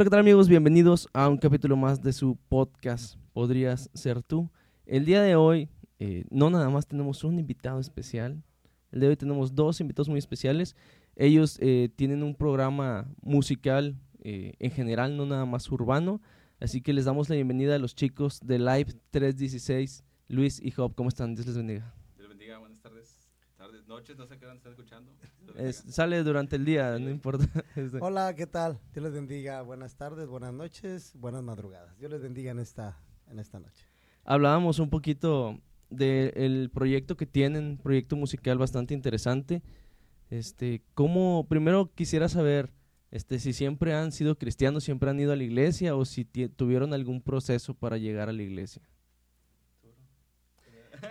Hola, ¿qué tal amigos? Bienvenidos a un capítulo más de su podcast Podrías ser tú. El día de hoy eh, no nada más tenemos un invitado especial, el de hoy tenemos dos invitados muy especiales. Ellos eh, tienen un programa musical eh, en general, no nada más urbano, así que les damos la bienvenida a los chicos de Live 316, Luis y Job. ¿Cómo están? Dios les bendiga. Noches, no sé qué van a estar escuchando. Es- sale durante el día, no importa. Hola, ¿qué tal? Dios les bendiga. Buenas tardes, buenas noches, buenas madrugadas. Dios les bendiga en esta, en esta noche. hablábamos un poquito del proyecto que tienen, proyecto musical bastante interesante. Este, ¿cómo, primero quisiera saber, este, si siempre han sido cristianos, siempre han ido a la iglesia o si tuvieron algún proceso para llegar a la iglesia.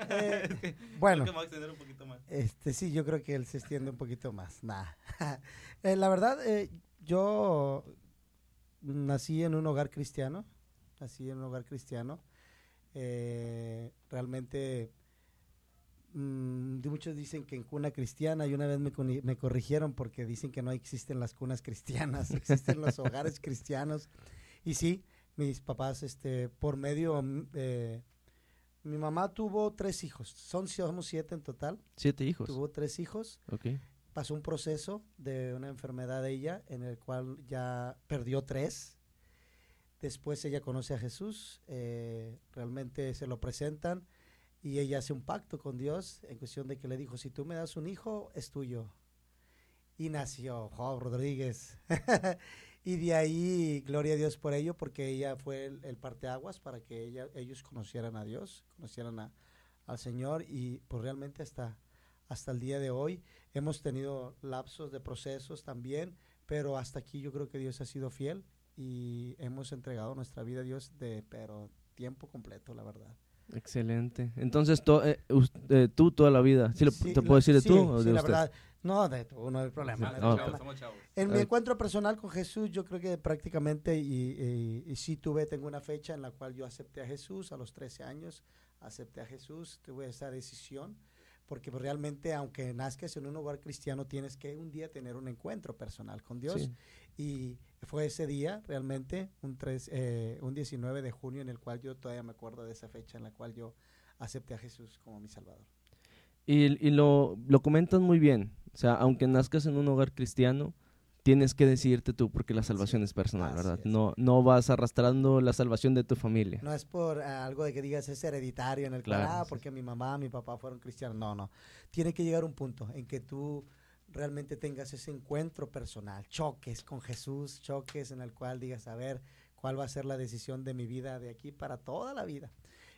Eh, bueno, Creo que me voy a extender un poquito más. este sí, yo creo que él se extiende un poquito más. Nah. Eh, la verdad, eh, yo nací en un hogar cristiano. Nací en un hogar cristiano. Eh, realmente, mm, muchos dicen que en cuna cristiana, y una vez me, me corrigieron porque dicen que no existen las cunas cristianas, existen los hogares cristianos. Y sí, mis papás, este, por medio, mm, eh, mi mamá tuvo tres hijos, son somos siete en total, Siete hijos. tuvo tres hijos, Ok. pasó un proceso de una enfermedad de ella en el cual ya perdió tres. Después ella conoce a Jesús, eh, realmente se lo presentan y ella hace un pacto con Dios en cuestión de que le dijo, si tú me das un hijo, es tuyo. Y nació Job Rodríguez. y de ahí, gloria a Dios por ello, porque ella fue el, parteaguas para que ella, ellos conocieran a Dios, conocieran a- al Señor y pues realmente hasta, hasta el día de hoy hemos tenido lapsos de procesos también, pero hasta aquí yo creo que Dios ha sido fiel y hemos entregado nuestra vida a Dios de pero tiempo completo, la verdad. Excelente. Entonces, to- eh, us- eh, tú toda la vida. ¿Sí, lo- Sí, ¿Te puedo decir de sí, tú o sí, de la usted? verdad, no, de tú, no hay problema. No. En mi encuentro personal con Jesús, yo creo que prácticamente, y, y- y sí tuve, tengo una fecha en la cual yo acepté a Jesús, a los 13 años, acepté a Jesús, tuve esa decisión, porque pues, realmente, aunque nazcas en un hogar cristiano, tienes que un día tener un encuentro personal con Dios. Sí. Y fue ese día, realmente, un, tres, eh, un 19 de junio, en el cual yo todavía me acuerdo de esa fecha en la cual yo acepté a Jesús como mi Salvador. Y, y lo, lo comentas muy bien. O sea, aunque nazcas en un hogar cristiano, tienes que decidirte tú porque la salvación es personal, ¿verdad? es. No, no vas arrastrando la salvación de tu familia. No es por ah, algo de que digas es hereditario en el Claro, cual, ah, sí, porque mi mamá, mi papá fueron cristianos. No, no. Tiene que llegar un punto en que tú realmente tengas ese encuentro personal, choques con Jesús, choques en el cual digas, a ver, cuál va a ser la decisión de mi vida de aquí para toda la vida.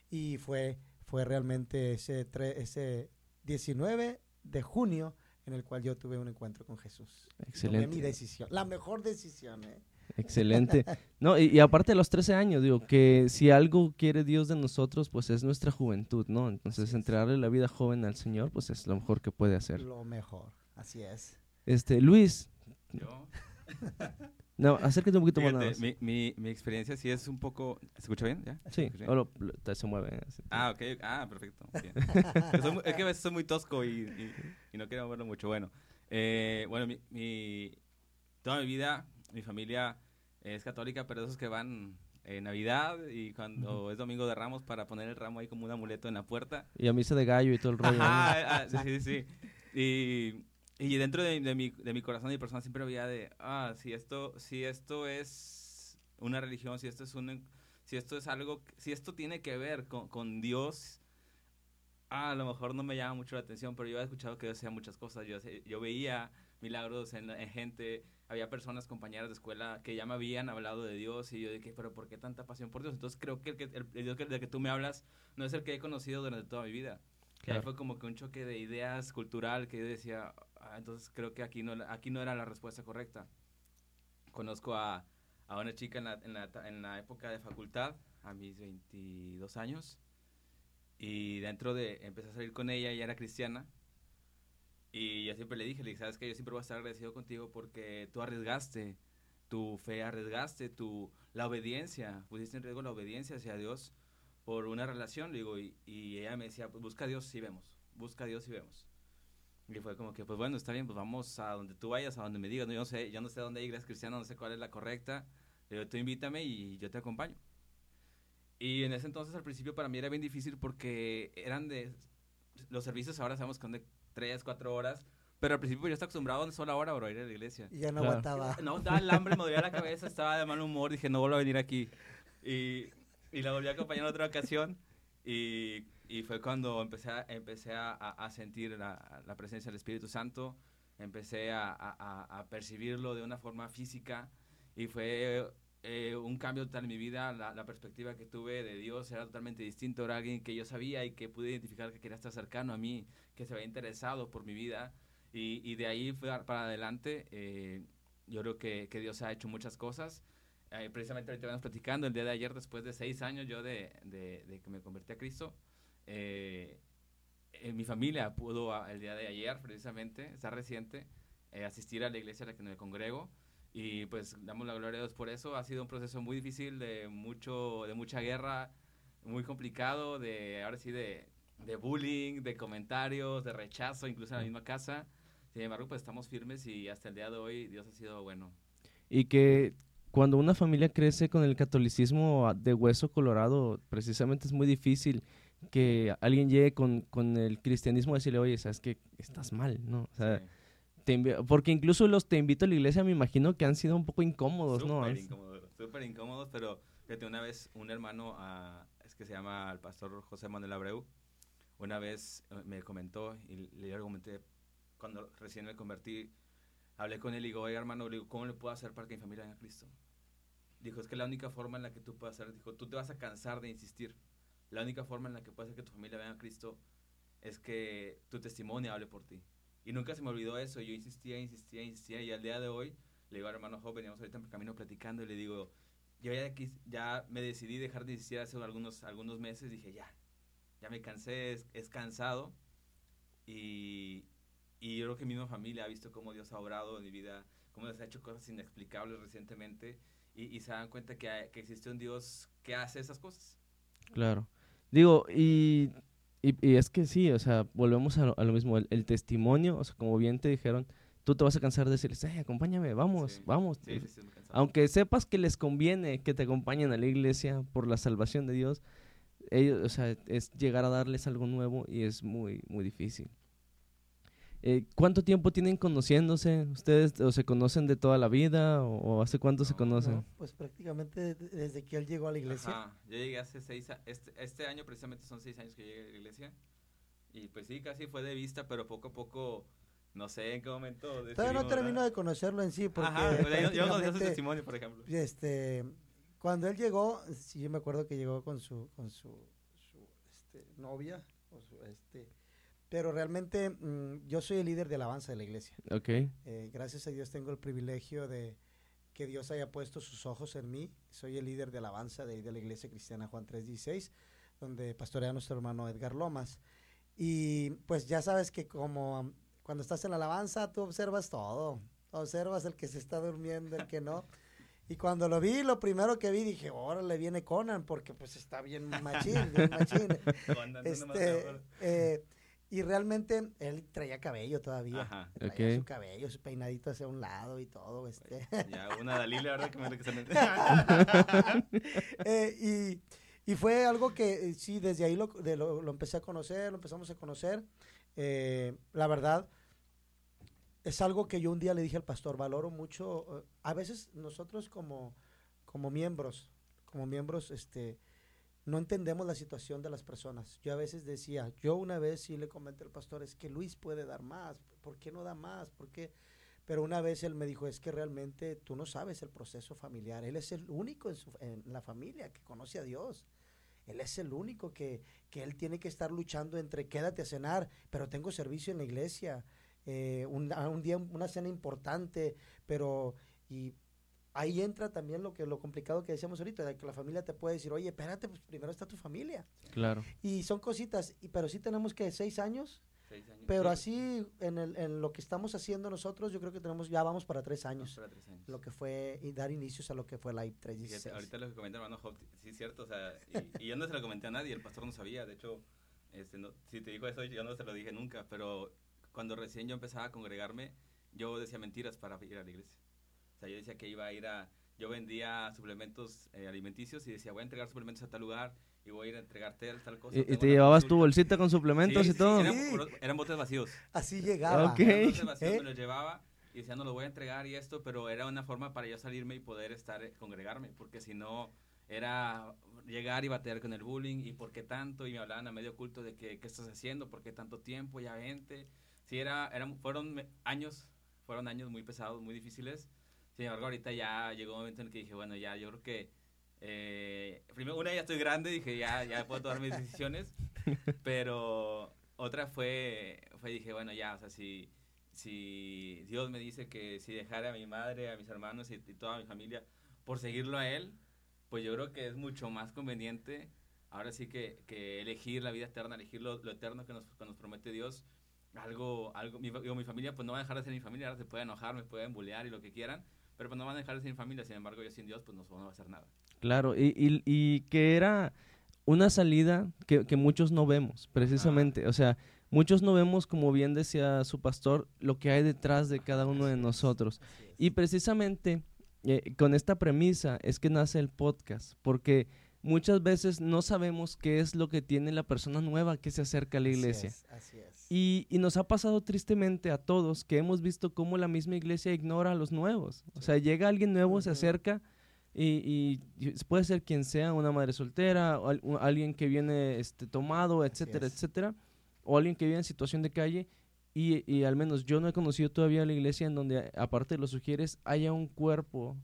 Y fue, fue realmente ese, tre- ese 19 de junio en el cual yo tuve un encuentro con Jesús. Tomé mi Excelente. decisión, la mejor decisión, ¿eh? Excelente. No, y, y aparte de los 13 años, digo, que si algo quiere Dios de nosotros, pues es nuestra juventud, ¿no? Entonces, entregarle la vida joven al Señor, pues es lo mejor que puede hacer. Lo mejor, así es. Este, Luis, Yo, no, acércate un poquito más nada fíjate, más. mi, mi, mi experiencia sí es un poco... ¿Se escucha bien? ¿Ya? ¿Se Sí, bien? o lo- lo- se mueve. así. Ah, ok. Ah, perfecto. bien. Soy es que a veces soy muy tosco y, y- y no quiero moverlo mucho. Bueno, eh, bueno mi, mi- toda mi vida, mi familia es católica, pero esos que van en Navidad y cuando es Domingo de Ramos para poner el ramo ahí como un amuleto en la puerta. Y a misa de gallo y todo el rollo. ¿no? Ajá, ah, sí, sí, sí. Y, y dentro de, de mi, de mi corazón y persona siempre había de, ah, si esto, si esto es una religión, si esto es un, si esto es algo, si esto tiene que ver con, con Dios, ah, a lo mejor no me llama mucho la atención, pero yo he escuchado que Dios hacía muchas cosas. Yo, yo veía milagros en, en gente, había personas, compañeras de escuela que ya me habían hablado de Dios y yo dije, pero ¿por qué tanta pasión por Dios? Entonces creo que el, que- el- el Dios que- del que tú me hablas no es el que he conocido durante toda mi vida. Ahí fue como que un choque de ideas cultural que yo decía, "Ah, entonces creo que aquí no, aquí no era la respuesta correcta. Conozco a, a una chica en la, en, la, en la época de facultad, a mis 22 años, y dentro de, empecé a salir con ella, ella era cristiana, y yo siempre le dije, le dije, sabes que yo siempre voy a estar agradecido contigo porque tú arriesgaste tu fe, arriesgaste tu, la obediencia, pusiste en riesgo la obediencia hacia Dios por una relación, digo, y, y ella me decía, pues busca a Dios y vemos, busca a Dios y vemos. Y fue como que, pues bueno, está bien, pues vamos a donde tú vayas, a donde me digas, no, yo no sé, yo no sé dónde hay iglesia cristiana, no sé cuál es la correcta, Le digo, tú invítame y yo te acompaño. Y en ese entonces, al principio, para mí era bien difícil porque eran de... Los servicios ahora sabemos que son de 3, 4 horas, pero al principio yo estaba acostumbrado a una sola hora a ir a la iglesia. Y ya no Claro. aguantaba. No, daba el hambre, me dolía la cabeza, estaba de mal humor, dije, no vuelvo a venir aquí. Y, y la volví a acompañar en otra ocasión y, y fue cuando empecé a, empecé a, a- sentir la, la presencia del Espíritu Santo, empecé a, a- a- percibirlo de una forma física y fue eh, un cambio total en mi vida, la, la perspectiva que tuve de Dios era totalmente distinto, era alguien que yo sabía y que pude identificar que quería estar cercano a mí, que se había interesado por mi vida y, y de ahí para adelante. eh, yo creo que, que Dios ha hecho muchas cosas. Eh, precisamente ahorita vamos platicando, el día de ayer, después de seis años yo de, de- de que me convertí a Cristo, eh, eh, mi familia pudo a- el día de ayer, precisamente, está reciente, eh, asistir a la iglesia a la que me congrego. Y pues damos la gloria a Dios por eso. Ha sido un proceso muy difícil, de, mucho, de mucha guerra, muy complicado, de ahora sí de, de bullying, de comentarios, de rechazo, incluso en la misma casa. Sin embargo, pues estamos firmes y hasta el día de hoy Dios ha sido bueno. Y que cuando una familia crece con el catolicismo a- de hueso colorado, precisamente es muy difícil que alguien llegue con, con el cristianismo a decirle, oye, sabes que estás mal, ¿no? O sea, Sí. te invi- porque incluso los te invito a la iglesia, me imagino que han sido un poco incómodos, ¿no? Súper Han- incómodos, súper incómodos, pero fíjate, una vez un hermano, ah, es que se llama el pastor José Manuel Abreu, una vez eh, me comentó y le argumenté, cuando recién me convertí, hablé con él y digo, oye hermano, le digo, ¿cómo le puedo hacer para que mi familia venga a Cristo? Dijo, es que la única forma en la que tú puedes hacer, dijo, tú te vas a cansar de insistir. La única forma en la que puedes hacer que tu familia venga a Cristo es que tu testimonio hable por ti. Y nunca se me olvidó eso, yo insistía, insistía, insistía, y al día de hoy le digo al hermano Job, veníamos ahorita en el camino platicando y le digo, yo ya, ya me decidí dejar de insistir hace algunos, algunos meses, dije ya, ya me cansé, es, cansado y, y yo creo que mi misma familia ha visto cómo Dios ha obrado en mi vida, cómo Dios ha hecho cosas inexplicables recientemente y, y se dan cuenta que, que existe un Dios que hace esas cosas. Claro. Digo, y, y, y es que sí, o sea, volvemos a lo, a lo mismo, el, el testimonio, o sea, como bien te dijeron, tú te vas a cansar de decirles, hey, acompáñame, vamos, Sí. vamos. Sí, sí. Aunque sepas que les conviene que te acompañen a la iglesia por la salvación de Dios, ellos, o sea, es llegar a darles algo nuevo y es muy, muy difícil. Eh, ¿Cuánto tiempo tienen conociéndose? ¿Ustedes o se conocen de toda la vida o, o hace cuánto se No, conocen? No, pues prácticamente de- desde que él llegó a la iglesia. Ajá, yo llegué hace seis, a- este, este año precisamente son seis años que llegué a la iglesia. Y pues sí, casi fue de vista, pero poco a poco, no sé en qué momento. Todavía no decidimos, termino de conocerlo en sí, porque Ajá, pues, yo, yo conocí su testimonio, por ejemplo. este, cuando él llegó, sí, yo me acuerdo que llegó con su, con su, su, este, novia, o su, este, pero realmente mm, yo soy el líder de alabanza de la iglesia. Ok, Eh, gracias a Dios tengo el privilegio de que Dios haya puesto sus ojos en mí. Soy el líder de alabanza de, de la iglesia cristiana Juan 316, donde pastorea nuestro hermano Edgar Lomas. Y pues ya sabes que como um, cuando estás en la alabanza, tú observas todo. Observas el que se está durmiendo, el que no. Y cuando lo vi, lo primero que vi, dije, órale, viene Conan, porque pues está bien machín, bien machín. Este, eh, y realmente él traía cabello todavía. Ajá. Traía Ok. su cabello, su peinadito hacia un lado y todo. Este. Ya, una Dalila, ¿verdad? Que me que se me- Eh, y, y fue algo que eh, sí, desde ahí lo, de lo, lo empecé a conocer, lo empezamos a conocer. Eh, la verdad, es algo que yo un día le dije al pastor, valoro mucho. eh, a veces nosotros como, como miembros, como miembros, este, no entendemos la situación de las personas. Yo a veces decía, yo una vez sí le comenté al pastor, es que Luis puede dar más, ¿por qué no da más? ¿Por qué? Pero una vez él me dijo, es que realmente tú no sabes el proceso familiar. Él es el único en, su- en la familia que conoce a Dios. Él es el único que, que él tiene que estar luchando entre quédate a cenar, pero tengo servicio en la iglesia, eh, un, a un día una cena importante, pero y ahí entra también lo que lo complicado que decíamos ahorita, de que la familia te puede decir, oye, espérate, pues primero está tu familia. claro. Y son cositas, y, pero sí tenemos que seis años, Seis años. pero Sí, así en, el, en lo que estamos haciendo nosotros, yo creo que tenemos, ya vamos para tres vamos años, para tres años. lo que fue, y dar inicios a lo que fue la IP Fíjate, 316. ahorita lo que comenta hermano Job, sí es cierto, o sea, y, y yo no se lo comenté a nadie, el pastor no sabía, de hecho, este, no- si te digo eso, yo no se lo dije nunca, pero cuando recién yo empezaba a congregarme, yo decía mentiras para ir a la iglesia. Sea, yo decía que iba a ir a, yo vendía suplementos eh, alimenticios y decía, voy a entregar suplementos a tal lugar y voy a ir a entregarte tal, tal cosa. ¿Y, te llevabas tu bolsita con suplementos Sí, y sí, todo? Eran, Sí. eran botes vacíos. Así llegaba. Ok. Eran botes vacíos, ¿Eh? me los llevaba y decía, no los voy a entregar y esto, pero era una forma para yo salirme y poder estar, eh, congregarme, porque si no era llegar y batear con el bullying y por qué tanto y me hablaban a medio oculto de que qué estás haciendo, por qué tanto tiempo, ya vente. Sí, era, eran, fueron años, fueron años muy pesados, muy difíciles. Sin embargo, ahorita ya llegó un momento en el que dije, bueno, ya yo creo que eh, primero una ya estoy grande, dije, ya, ya puedo tomar mis decisiones, pero otra fue, fue dije, bueno, ya, o sea, si, si Dios me dice que si dejara a mi madre, a mis hermanos y, y toda mi familia por seguirlo a Él, pues yo creo que es mucho más conveniente ahora sí que, que elegir la vida eterna, elegir lo, lo eterno que nos, que nos promete Dios. Algo, algo, mi, digo, mi familia pues no va a dejar de ser mi familia, ahora se puede enojar, me pueden bullear y lo que quieran, pero pues no van a dejar mi familia, sin embargo yo sin Dios pues no, no va a hacer nada. Claro, y, y, y que era una salida que, que muchos no vemos, precisamente. O sea, muchos no vemos, como bien decía su pastor, lo que hay detrás de cada uno de nosotros. Y precisamente eh, con esta premisa es que nace el podcast, porque muchas veces no sabemos qué es lo que tiene la persona nueva que se acerca a la Así iglesia. es, así es. Y, y nos ha pasado tristemente a todos que hemos visto cómo la misma iglesia ignora a los nuevos. O sea, llega alguien nuevo, se acerca y, puede ser quien sea, una madre soltera, o al- alguien que viene este, tomado, etcétera, etcétera, o alguien que vive en situación de calle. Y, y al menos yo no he conocido todavía la iglesia en donde, aparte de los sugieres, haya un cuerpo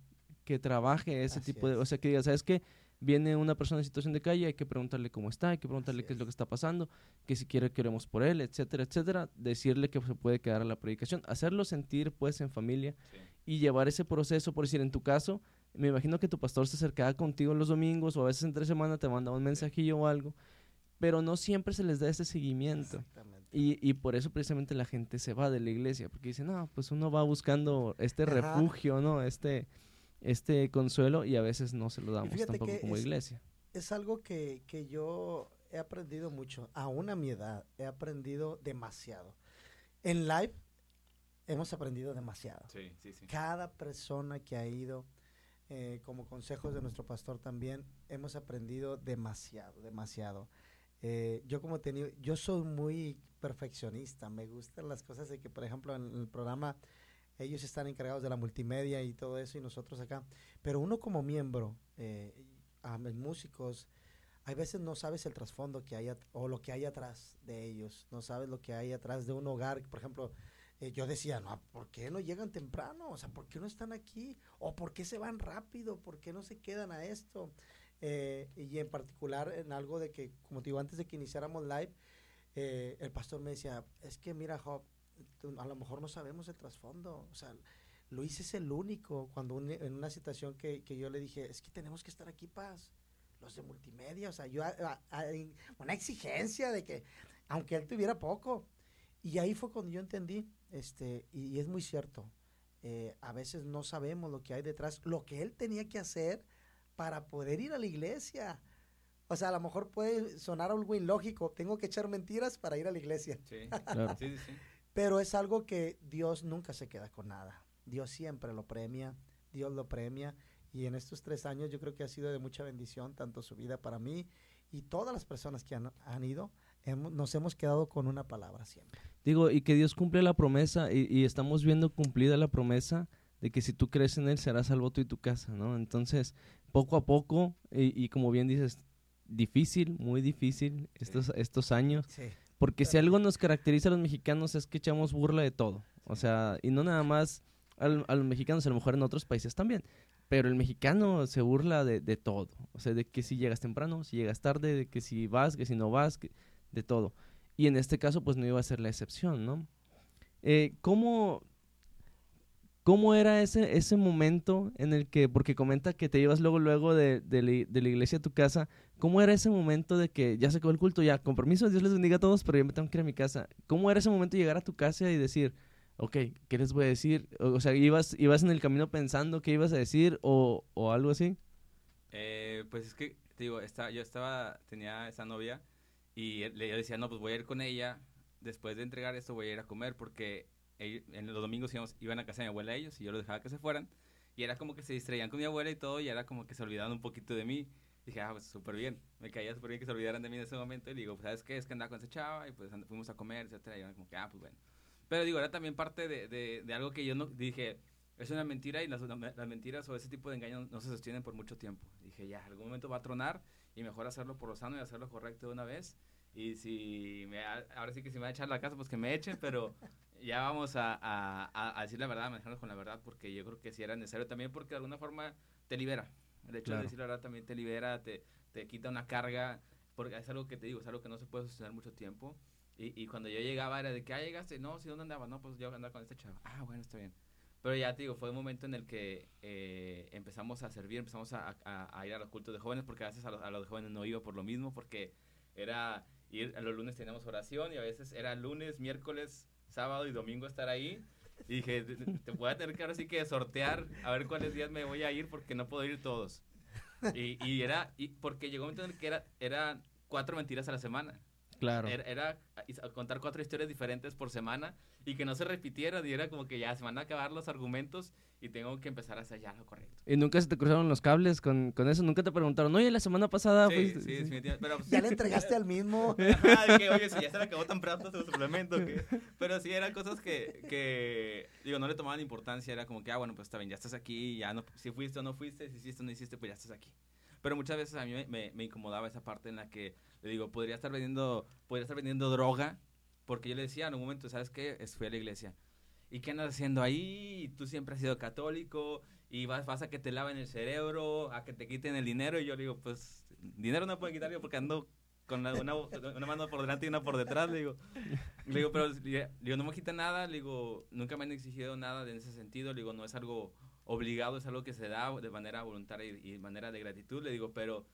que trabaje ese Así tipo de... O sea, que diga, ¿sabes qué? Viene una persona en situación de calle, hay que preguntarle cómo está, hay que preguntarle Así qué es lo que está pasando, que si quiere que oremos por él, etcétera, etcétera. Decirle que se puede quedar a la predicación, hacerlo sentir pues en familia Sí. y llevar ese proceso, por decir, en tu caso, me imagino que tu pastor se acercaba contigo los domingos o a veces entre semana te mandaba un mensajillo o algo, pero no siempre se les da ese seguimiento. Exactamente. Y, y por eso precisamente la gente se va de la iglesia, porque dicen, no, pues uno va buscando este refugio, ¿no? Este, este consuelo y a veces no se lo damos fíjate tampoco que como es- iglesia. es algo que, que yo he aprendido mucho, aún a mi edad, he aprendido demasiado. En live hemos aprendido demasiado. Sí, sí, sí. Cada persona que ha ido, eh, como consejos de nuestro pastor también, hemos aprendido demasiado, demasiado. Eh, yo como he tenido, yo soy muy perfeccionista, me gustan las cosas de que, por ejemplo, en el programa ellos están encargados de la multimedia y todo eso y nosotros acá, pero uno como miembro, eh, a músicos, hay veces no sabes el trasfondo que hay o lo que hay atrás de ellos, no sabes lo que hay atrás de un hogar, por ejemplo, eh, yo decía, no, ¿por qué no llegan temprano? O sea, ¿por qué no están aquí? ¿O por qué se van rápido? ¿Por qué no se quedan a esto? Eh, y en particular en algo de que, como te digo, antes de que iniciáramos live, eh, el pastor me decía, es que mira, Job, a lo mejor no sabemos el trasfondo. O sea, Luis es el único cuando un- en una situación que, que yo le dije, es que tenemos que estar aquí, paz. Los de multimedia, o sea, yo, a- a- hay una exigencia de que, aunque él tuviera poco, y ahí fue cuando yo entendí, este, y, y es muy cierto, eh, a veces no sabemos lo que hay detrás, lo que él tenía que hacer para poder ir a la iglesia. O sea, a lo mejor puede sonar algo ilógico, tengo que echar mentiras para ir a la iglesia, Sí, Claro. sí, sí, sí. Pero es algo que Dios nunca se queda con nada. Dios siempre lo premia, Dios lo premia, y en estos tres años yo creo que ha sido de mucha bendición, tanto su vida para mí y todas las personas que han, han ido, hemos- nos hemos quedado con una palabra siempre. Digo, y que Dios cumple la promesa y, y estamos viendo cumplida la promesa de que si tú crees en Él serás salvo tú y tu casa, ¿no? Entonces, poco a poco, y, y como bien dices, difícil, muy difícil estos, estos años, Sí. Porque si algo nos caracteriza a los mexicanos es que echamos burla de todo, o sea, y no nada más al- a, los mexicanos, a lo mejor en otros países también, pero el mexicano se burla de, de todo, o sea, de que si llegas temprano, si llegas tarde, de que si vas, que si no vas, que- de todo. Y en este caso, pues no iba a ser la excepción, ¿no? Eh, ¿cómo, ¿Cómo era ese, ese momento en el que, porque comenta que te ibas luego, luego de, de la, iglesia a tu casa, ¿cómo era ese momento de que ya se acabó el culto, ya, con permiso, Dios les bendiga a todos, pero yo me tengo que ir a mi casa? ¿Cómo era ese momento de llegar a tu casa y decir, ok, ¿qué les voy a decir? O, sea, ¿ibas, ¿ibas en el camino pensando qué ibas a decir o, o algo así? Eh, pues es que, te digo, yo estaba, tenía esa novia y le, decía, no, pues voy a ir con ella. Después de entregar esto voy a ir a comer porque ell- en los domingos íbamos, iban a casa de mi abuela ellos y yo los dejaba que se fueran. Y era como que se distraían con mi abuela y todo, y era como que se olvidaban un poquito de mí. Dije, ah, pues súper bien. Me caía súper bien que se olvidaran de mí en ese momento. Y digo, pues, ¿sabes qué? Es que andaba con esa chava y pues fuimos a comer, etcétera. Y era como que, ah, pues bueno. Pero digo, era también parte de, de, de algo que yo no dije, es una mentira y las, las, mentiras o ese tipo de engaños no se sostienen por mucho tiempo. Dije, ya, algún momento va a tronar y mejor hacerlo por lo sano y hacerlo correcto de una vez. Y si me, ahora sí que si me va a echar la casa, pues que me echen, pero ya vamos a, a, a decir la verdad, a manejarnos con la verdad, porque yo creo que sí era necesario también, porque de alguna forma te libera. El hecho de decir la verdad también te libera, te, te quita una carga, porque es algo que te digo, es algo que no se puede sostener mucho tiempo. Y, y cuando yo llegaba era de que, ah, llegaste, no, si ¿dónde andabas? No, pues yo andaba con este chavo. Ah, bueno, está bien. Pero ya te digo, fue un momento en el que eh, empezamos a servir, empezamos a, a, ir a los cultos de jóvenes, porque a veces a los, a los jóvenes no iba por lo mismo, porque era a los lunes teníamos oración y a veces era lunes, miércoles, sábado y domingo estar ahí. Y dije, te voy a tener que ahora sí que sortear a ver cuáles días me voy a ir porque no puedo ir todos. Y, y era, y porque llegó un momento en el que era, era cuatro mentiras a la semana. Claro. Era, contar cuatro historias diferentes por semana y que no se repitieran y era como que ya se van a acabar los argumentos y tengo que empezar a hacer ya lo correcto. ¿Y nunca se te cruzaron los cables con, con eso? ¿Nunca te preguntaron, oye, la semana pasada Sí, sí, definitivamente. Pero, ya le entregaste al mismo. que, oye, si ya se le acabó tan pronto su suplemento. Que... Pero sí, eran cosas que, que, digo, no le tomaban importancia. Era como que, ah, bueno, pues está bien, ya estás aquí, ya no, si fuiste o no fuiste, si hiciste o no hiciste, pues ya estás aquí. Pero muchas veces a mí me, me, incomodaba esa parte en la que le digo, podría estar vendiendo, podría estar vendiendo droga, porque yo le decía en un momento, ¿sabes qué? Fui a la iglesia. ¿Y qué andas haciendo ahí? Tú siempre has sido católico y vas, vas a que te laven el cerebro, a que te quiten el dinero. Y yo le digo, pues, dinero no puedo quitar yo porque ando con una, una, mano por delante y una por detrás. Le digo, le digo pero le digo, no me quita nada. Le digo, nunca me han exigido nada en ese sentido. Le digo, no es algo obligado, es algo que se da de manera voluntaria y de manera de gratitud. Le digo, pero,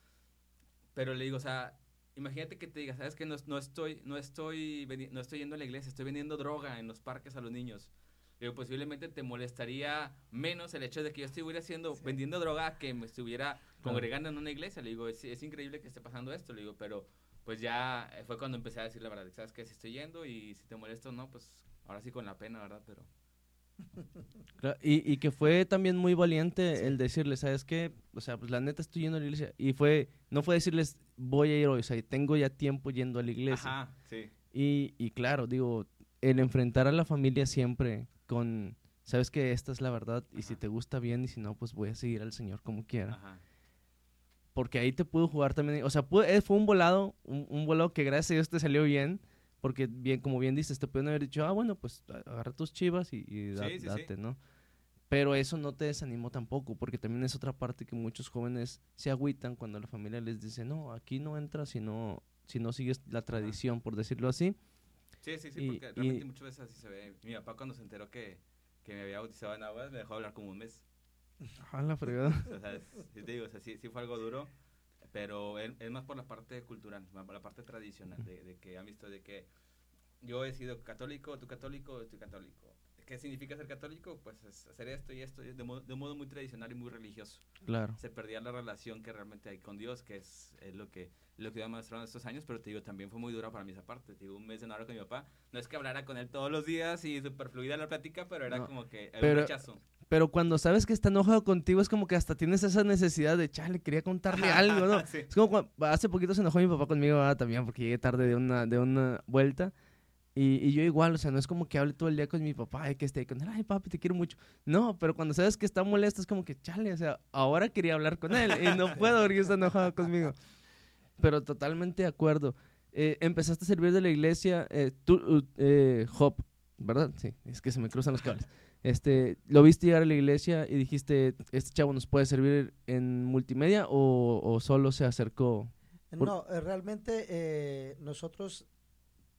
pero le digo, o sea, imagínate que te diga, sabes que no, no, estoy, no estoy, no estoy yendo a la iglesia, estoy vendiendo droga en los parques a los niños. Digo, posiblemente te molestaría menos el hecho de que yo estuviera haciendo, vendiendo droga que me estuviera congregando en una iglesia. Le digo, es, es, increíble que esté pasando esto. Le digo, pero pues ya fue cuando empecé a decir la verdad. Sabes que si estoy yendo y si te molesta o no, pues ahora sí con la pena, ¿verdad? Pero y, y, que fue también muy valiente el decirles, ¿sabes qué? O sea, pues la neta estoy yendo a la iglesia. Y fue, no fue decirles, voy a ir hoy, o sea, tengo ya tiempo yendo a la iglesia. Ajá, sí. Y, y claro, digo, el enfrentar a la familia siempre con, sabes que esta es la verdad y si te gusta bien y si no, pues voy a seguir al Señor como quiera. Ajá. Porque ahí te pudo jugar también, o sea, fue un volado, un, un volado que gracias a Dios te salió bien porque bien, como bien dices, te pueden haber dicho, ah, bueno, pues agarra tus chivas y, date, ¿no? Pero eso no te desanimó tampoco, porque también es otra parte que muchos jóvenes se agüitan cuando la familia les dice, no, aquí no entras si no, si no sigues la tradición, por decirlo así. Sí, sí, sí, porque realmente muchas veces así se ve. Mi papá cuando se enteró que, que me había bautizado en aguas, me dejó hablar como un mes. Ah, la fregada. o sea, sí te digo, o sea, sí, sí fue algo duro pero es, más por la parte cultural, por la parte tradicional, de, de, que han visto de que yo he sido católico, tú católico, estoy católico. ¿Qué significa ser católico? Pues es hacer esto y esto de modo, de modo muy tradicional y muy religioso. Claro. Se perdía la relación que realmente hay con Dios, que es, es lo que lo que iba mostrando estos años, pero te digo, también fue muy dura para mí esa parte. Te digo, un mes de no hablar con mi papá. No es que hablara con él todos los días y súper fluida la plática, pero era como que un rechazo. Pero cuando sabes que está enojado contigo, es como que hasta tienes esa necesidad de, chale, quería contarle algo, ¿no? Es como cuando, hace poquito se enojó mi papá conmigo ah, también, porque llegué tarde de una, de una vuelta. Y, y, yo igual, o sea, no es como que hable todo el día con mi papá y que esté con él, ay papi, te quiero mucho. No, pero cuando sabes que está molesto es como que, chale, o sea, ahora quería hablar con él y no puedo porque está enojado conmigo. Pero totalmente de acuerdo. Eh, empezaste a servir de la iglesia, eh, tú, eh, Hop, ¿verdad? Sí, es que se me cruzan los cables. Este, ¿Lo viste llegar a la iglesia y dijiste, este chavo nos puede servir en multimedia o, solo se acercó? No, eh, realmente eh, nosotros,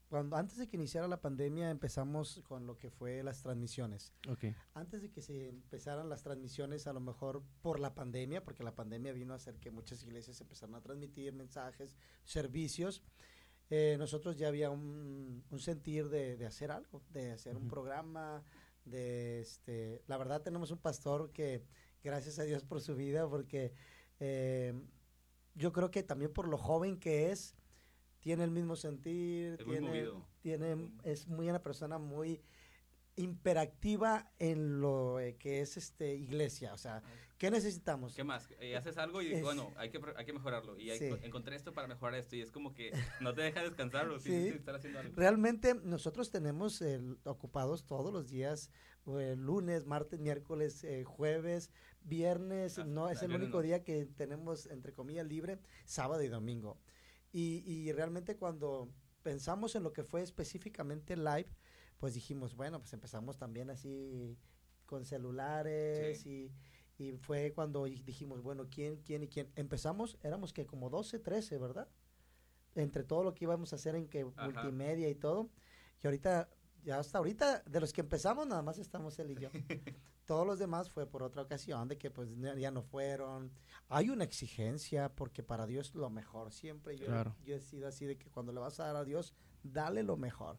cuando antes de que iniciara la pandemia, empezamos con lo que fue las transmisiones. Okay. Antes de que se empezaran las transmisiones, a lo mejor por la pandemia, porque la pandemia vino a hacer que muchas iglesias empezaran a transmitir mensajes, servicios. Eh, nosotros ya había un, sentir de, hacer algo, de hacer un programa, de este, la verdad tenemos un pastor que gracias a Dios por su vida, porque eh, yo creo que también por lo joven que es, tiene el mismo sentir, es tiene, tiene, es muy una persona muy imperactiva en lo eh, que es este iglesia. O sea, ¿qué necesitamos? ¿Qué más? Eh, haces algo y bueno, hay que, hay que mejorarlo. Y hay- Sí. encontré esto para mejorar esto. Y es como que no te deja descansar o Sí. tienes que estar haciendo algo. Realmente nosotros tenemos ocupados todos los días, eh, lunes, martes, miércoles, eh, jueves, viernes, Ah, no es ah, el único no. día que tenemos, entre comillas, libre, sábado y domingo. Y, y realmente cuando pensamos en lo que fue específicamente live, pues dijimos, bueno, pues empezamos también así con celulares y, y fue cuando dijimos, bueno, ¿quién, quién y quién? Empezamos, éramos que como 12, 13, ¿verdad? Entre todo lo que íbamos a hacer en que Ajá. multimedia y todo. Y ahorita, ya hasta ahorita, de los que empezamos, nada más estamos él y yo. Todos los demás fue por otra ocasión, de que pues ya no fueron. Hay una exigencia, porque para Dios lo mejor. Siempre yo, Claro. yo he sido así de que cuando le vas a dar a Dios, dale lo mejor.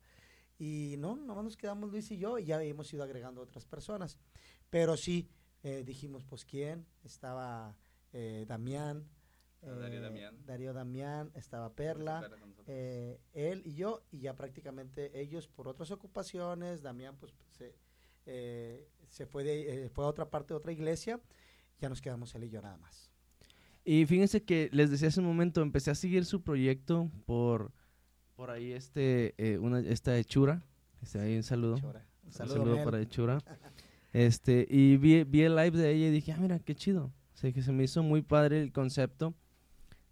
Y no, nomás nos quedamos Luis y yo y ya hemos ido agregando otras personas. Pero sí, eh, dijimos, pues quién, estaba eh, Damián, Ah, Darío eh, Damián. Darío Damián, estaba Perla, eh, él y yo, y ya prácticamente ellos por otras ocupaciones, Damián pues se, eh, se fue, de, eh, fue a otra parte de otra iglesia, ya nos quedamos él y yo nada más. Y fíjense que les decía hace un momento, empecé a seguir su proyecto por, por ahí este, eh, una, esta hechura. Este, ahí un saludo. Chora. Un Un saludo, saludo, Mel. para Hechura. Este, y vi, vi el live de ella y dije, ah, mira, qué chido. O sea, que se me hizo muy padre el concepto.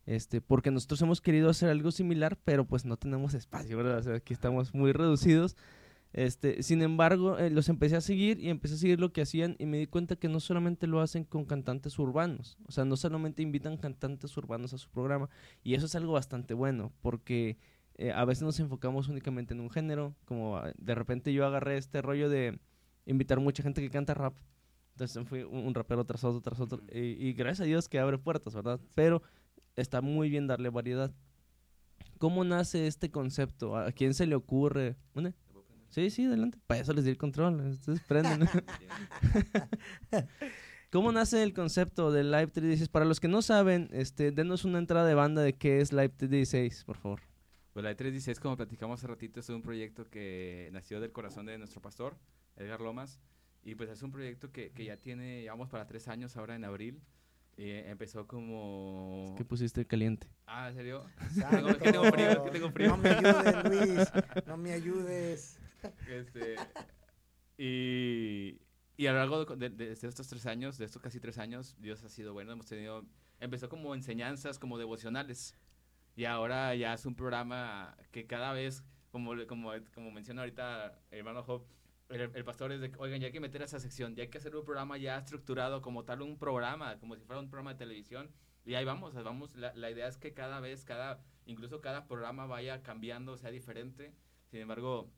Este, porque nosotros hemos querido hacer algo similar, pero pues no tenemos espacio, ¿verdad? O sea, aquí estamos muy reducidos. Este, sin embargo, eh, los empecé a seguir y empecé a seguir lo que hacían y me di cuenta que no solamente lo hacen con cantantes urbanos, o sea, no solamente invitan cantantes urbanos a su programa y eso es algo bastante bueno porque eh, a veces nos enfocamos únicamente en un género, como ah, de repente yo agarré este rollo de invitar mucha gente que canta rap, entonces fui un, un rapero tras otro, tras otro, y, y gracias a Dios que abre puertas, ¿verdad? Pero está muy bien darle variedad. ¿Cómo nace este concepto? ¿A quién se le ocurre? Sí, sí, adelante. Para eso les di el control. Ustedes prenden. ¿Cómo nace el concepto del Live 316? Para los que no saben, este, denos una entrada de banda de qué es Live 316, por favor. Pues la E316, como platicamos hace ratito, es un proyecto que nació del corazón de nuestro pastor, Edgar Lomas. Y pues es un proyecto que, que ya tiene, vamos para tres años ahora en abril. Eh, empezó como... ¿Qué pusiste caliente? Ah, ¿en serio? Santo. Es que tengo frío, es que tengo frío. No me ayudes, Luis, no me ayudes. Este, y, y a lo largo de, de- de estos tres años, de estos casi tres años, Dios ha sido bueno. Hemos tenido, empezó como enseñanzas, como devocionales. Y ahora ya es un programa que cada vez, como, como, como menciona ahorita el hermano Job, el, el pastor es de, oigan, ya hay que meter esa sección, ya hay que hacer un programa ya estructurado como tal, un programa, como si fuera un programa de televisión. Y ahí vamos, vamos. La, la idea es que cada vez, cada, incluso cada programa vaya cambiando, sea diferente. Sin embargo,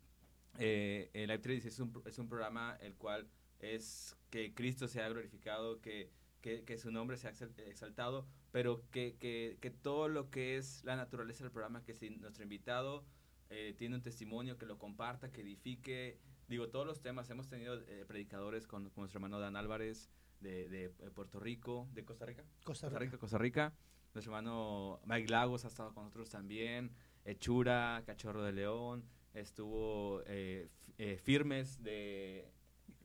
eh, el Live 316 es un, es un programa el cual es que Cristo sea glorificado, que, que, que su nombre sea exal- exaltado, pero que, que, que todo lo que es la naturaleza del programa, que si nuestro invitado eh, tiene un testimonio, que lo comparta, que edifique, digo, todos los temas, hemos tenido eh, predicadores con, con nuestro hermano Dan Álvarez de, de, eh, Puerto Rico, de Costa Rica. Costa Costa Rica. Costa Rica. Nuestro hermano Mike Lagos ha estado con nosotros también. Hechura, Cachorro de León. Estuvo eh, eh, Firmes de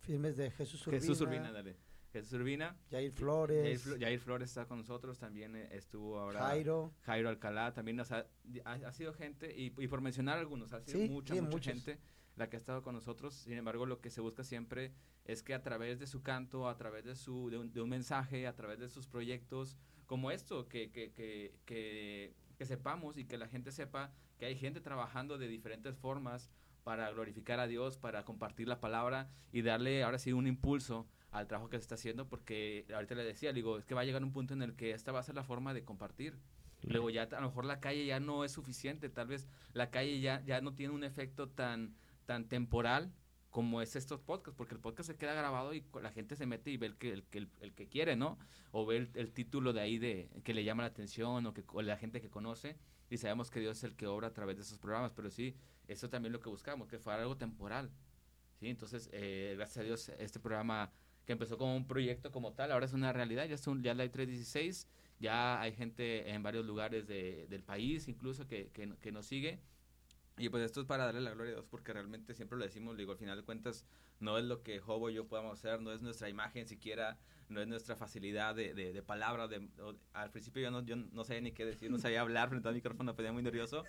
Firmes de Jesús Urbina. Jesús Urbina. Dale. Jesús Urbina. Jair Flores. Flo- Jair Flores está con nosotros. También eh, estuvo ahora Jairo. Jairo Alcalá. También sea, ha, ha sido gente, y, y por mencionar algunos, ha sido Sí, mucha, sí, mucha muchos. gente la que ha estado con nosotros. Sin embargo, lo que se busca siempre es que a través de su canto, a través de, su, de, un, de un mensaje, a través de sus proyectos, como esto, que, que, que, que, sepamos y que la gente sepa que hay gente trabajando de diferentes formas para glorificar a Dios, para compartir la palabra y darle ahora sí un impulso al trabajo que se está haciendo, porque ahorita le decía, digo, es que va a llegar un punto en el que esta va a ser la forma de compartir. Luego ya a lo mejor la calle ya no es suficiente, tal vez la calle ya, ya no tiene un efecto tan, tan temporal como es estos podcasts, porque el podcast se queda grabado y la gente se mete y ve el que, el, el, el que quiere, ¿no? O ve el, el título de ahí de que le llama la atención o que o la gente que conoce y sabemos que Dios es el que obra a través de esos programas, pero sí, eso también es lo que buscamos, que fuera algo temporal, ¿sí? Entonces, eh, gracias a Dios, este programa que empezó como un proyecto como tal, ahora es una realidad, ya es un ya Live 316, ya hay gente en varios lugares de- del país incluso que, que, que nos sigue Y pues esto es para darle la gloria a Dios porque realmente siempre lo decimos, digo, al final de cuentas no es lo que Jobo y yo podamos hacer, no es nuestra imagen siquiera, no es nuestra facilidad de, de, de palabra. De, al principio yo no, yo no sabía ni qué decir, no sabía hablar frente al micrófono, pedía muy nervioso.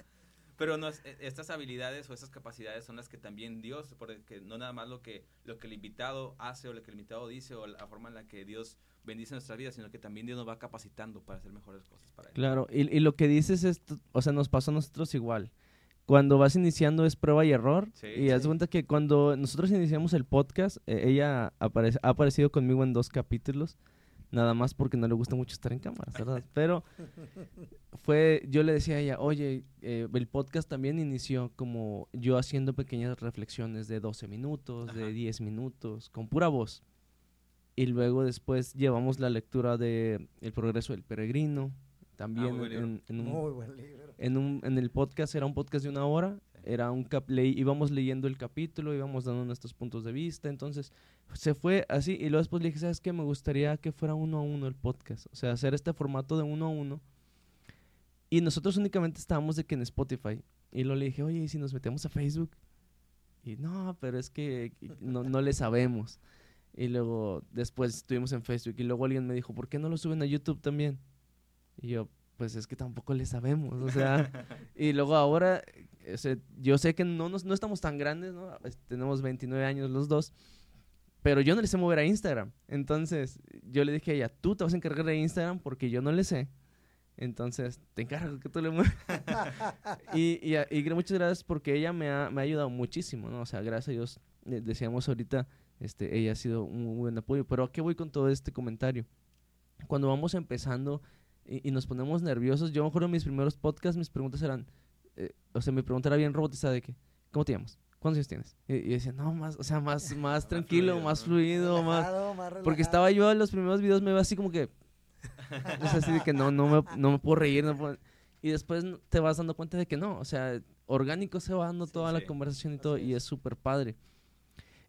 Pero no, e, estas habilidades o estas capacidades son las que también Dios, porque no nada más lo que, lo que el invitado hace o lo que el invitado dice o la forma en la que Dios bendice nuestra vida, sino que también Dios nos va capacitando para hacer mejores cosas para Él. Claro, y, y lo que dices es, o sea, nos pasó a nosotros igual cuando vas iniciando es prueba y error. Sí, y haz sí. cuenta que cuando nosotros iniciamos el podcast, eh, ella aparece, ha aparecido conmigo en dos capítulos. Nada más porque no le gusta mucho estar en cámara, ¿verdad? Pero fue, yo le decía a ella, oye, eh, el podcast también inició como yo haciendo pequeñas reflexiones de 12 minutos, Ajá. de 10 minutos, con pura voz. Y luego después llevamos la lectura de El progreso del peregrino, también Ah, en, en un, Muy buen libro. en, un, en el podcast era un podcast de una hora, era un cap leí- íbamos leyendo el capítulo, íbamos dando nuestros puntos de vista, entonces se fue así y luego después le dije, ¿sabes qué? Me gustaría que fuera uno a uno el podcast, o sea, hacer este formato de uno a uno. Y nosotros únicamente estábamos de que en Spotify. Y luego le dije, oye, ¿y si nos metemos a Facebook? Y no, pero es que no, no le sabemos. Y luego después estuvimos en Facebook y luego alguien me dijo, ¿por qué no lo suben a YouTube también? Y yo, pues es que tampoco le sabemos, o sea, y luego ahora, o sea, yo sé que no, nos, no estamos tan grandes, ¿no? Tenemos 29 años los dos, pero yo no le sé mover a Instagram. Entonces, yo le dije a ella, tú te vas a encargar de Instagram porque yo no le sé. Entonces, te encargo que tú le muevas. y, y, y muchas gracias porque ella me ha, me ha ayudado muchísimo, ¿no? O sea, gracias a Dios, decíamos ahorita, este, ella ha sido un muy buen apoyo. Pero ¿a qué voy con todo este comentario? Cuando vamos empezando y, y nos ponemos nerviosos, yo me acuerdo en mis primeros podcasts, mis preguntas eran, eh, o sea, mi pregunta era bien robotizada de que, ¿cómo te llamas? ¿Cuántos años tienes? Y, y decía, no, más, o sea, más, más tranquilo, fluido, más fluido, más... Relajado, más Porque relajado. estaba yo en los primeros videos, me veo así como que. sea, así de que no, no me, no me puedo reír. no puedo- Y después te vas dando cuenta de que no. O sea, orgánico se va dando Sí, toda la conversación y Así todo. Y es. es súper padre.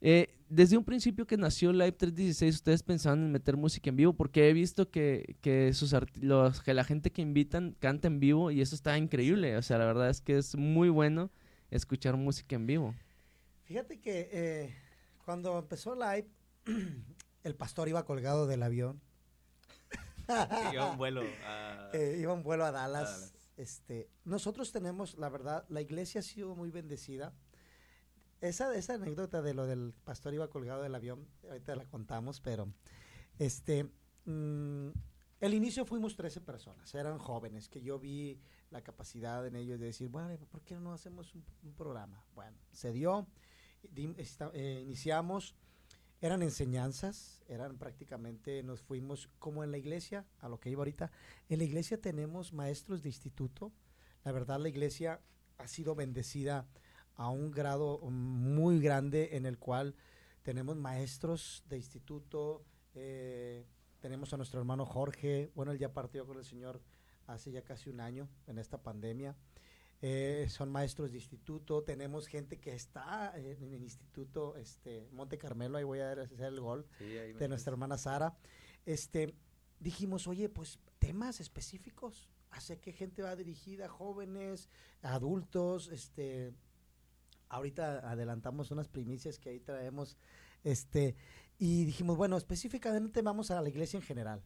Eh, desde un principio que nació Live 316, ustedes pensaban en meter música en vivo, porque he visto que, que, sus los, que la gente que invitan canta en vivo y eso está increíble. O sea, la verdad es que es muy bueno escuchar música en vivo. Fíjate que eh, cuando empezó Live, el pastor iba colgado del avión. Iba a un vuelo a... Eh, iba en vuelo a Dallas. Dallas. Este, nosotros tenemos, la verdad, la iglesia ha sido muy bendecida. Esa, esa anécdota de lo del pastor iba colgado del avión, ahorita la contamos, pero este, mm, el inicio fuimos 13 personas, eran jóvenes, que yo vi la capacidad en ellos de decir, bueno, ¿por qué no hacemos un, un programa? Bueno, se dio, eh, iniciamos, eran enseñanzas, eran prácticamente, nos fuimos como en la iglesia, a lo que iba ahorita, en la iglesia tenemos maestros de instituto. La verdad, la iglesia ha sido bendecida a un grado muy grande en el cual tenemos maestros de instituto. eh, tenemos a nuestro hermano Jorge. Bueno, él ya partió con el Señor hace ya casi un año en esta pandemia. Eh, son maestros de instituto. Tenemos gente que está en el instituto este, Monte Carmelo. Ahí voy a hacer el gol Sí, de nuestra hermana Sara, este, dijimos, oye, pues temas específicos. Hace que gente va dirigida, jóvenes, adultos, este, ahorita adelantamos unas primicias que ahí traemos, este, y dijimos, bueno, específicamente vamos a la iglesia en general.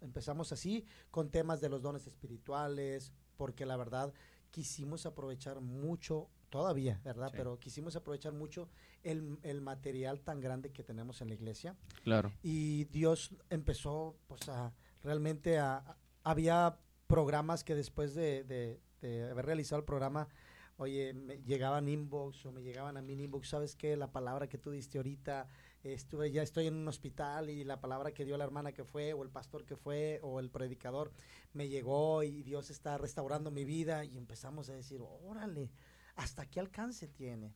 Empezamos así, con temas de los dones espirituales, porque la verdad quisimos aprovechar mucho, todavía, ¿verdad? Sí. Pero quisimos aprovechar mucho el, el material tan grande que tenemos en la iglesia Claro. y Dios empezó pues a realmente a, a- había programas que después de, de- de haber realizado el programa oye me llegaban inbox o me llegaban a mi inbox sabes qué la palabra que tú diste ahorita estuve ya estoy en un hospital y la palabra que dio la hermana que fue o el pastor que fue o el predicador me llegó y Dios está restaurando mi vida y empezamos a decir órale hasta qué alcance tiene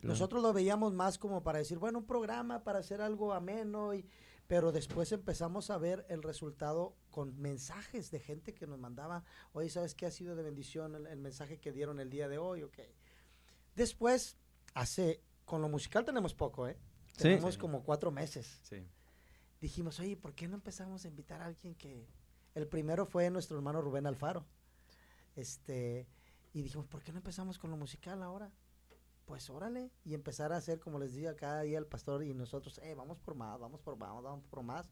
Claro. nosotros lo veíamos más como para decir, bueno, un programa para hacer algo ameno, y, pero después empezamos a ver el resultado con mensajes de gente que nos mandaba, oye, ¿sabes qué ha sido de bendición el, el mensaje que dieron el día de hoy? Ok. Después, hace, con lo musical tenemos poco, ¿eh? Sí. Tenemos Sí. como cuatro meses. Sí. Dijimos, oye, ¿por qué no empezamos a invitar a alguien que... El primero fue nuestro hermano Rubén Alfaro. Este, Y dijimos, ¿por qué no empezamos con lo musical ahora? Pues órale, y empezar a hacer, como les digo cada día el pastor y nosotros, eh, vamos por más, vamos por más, vamos por más.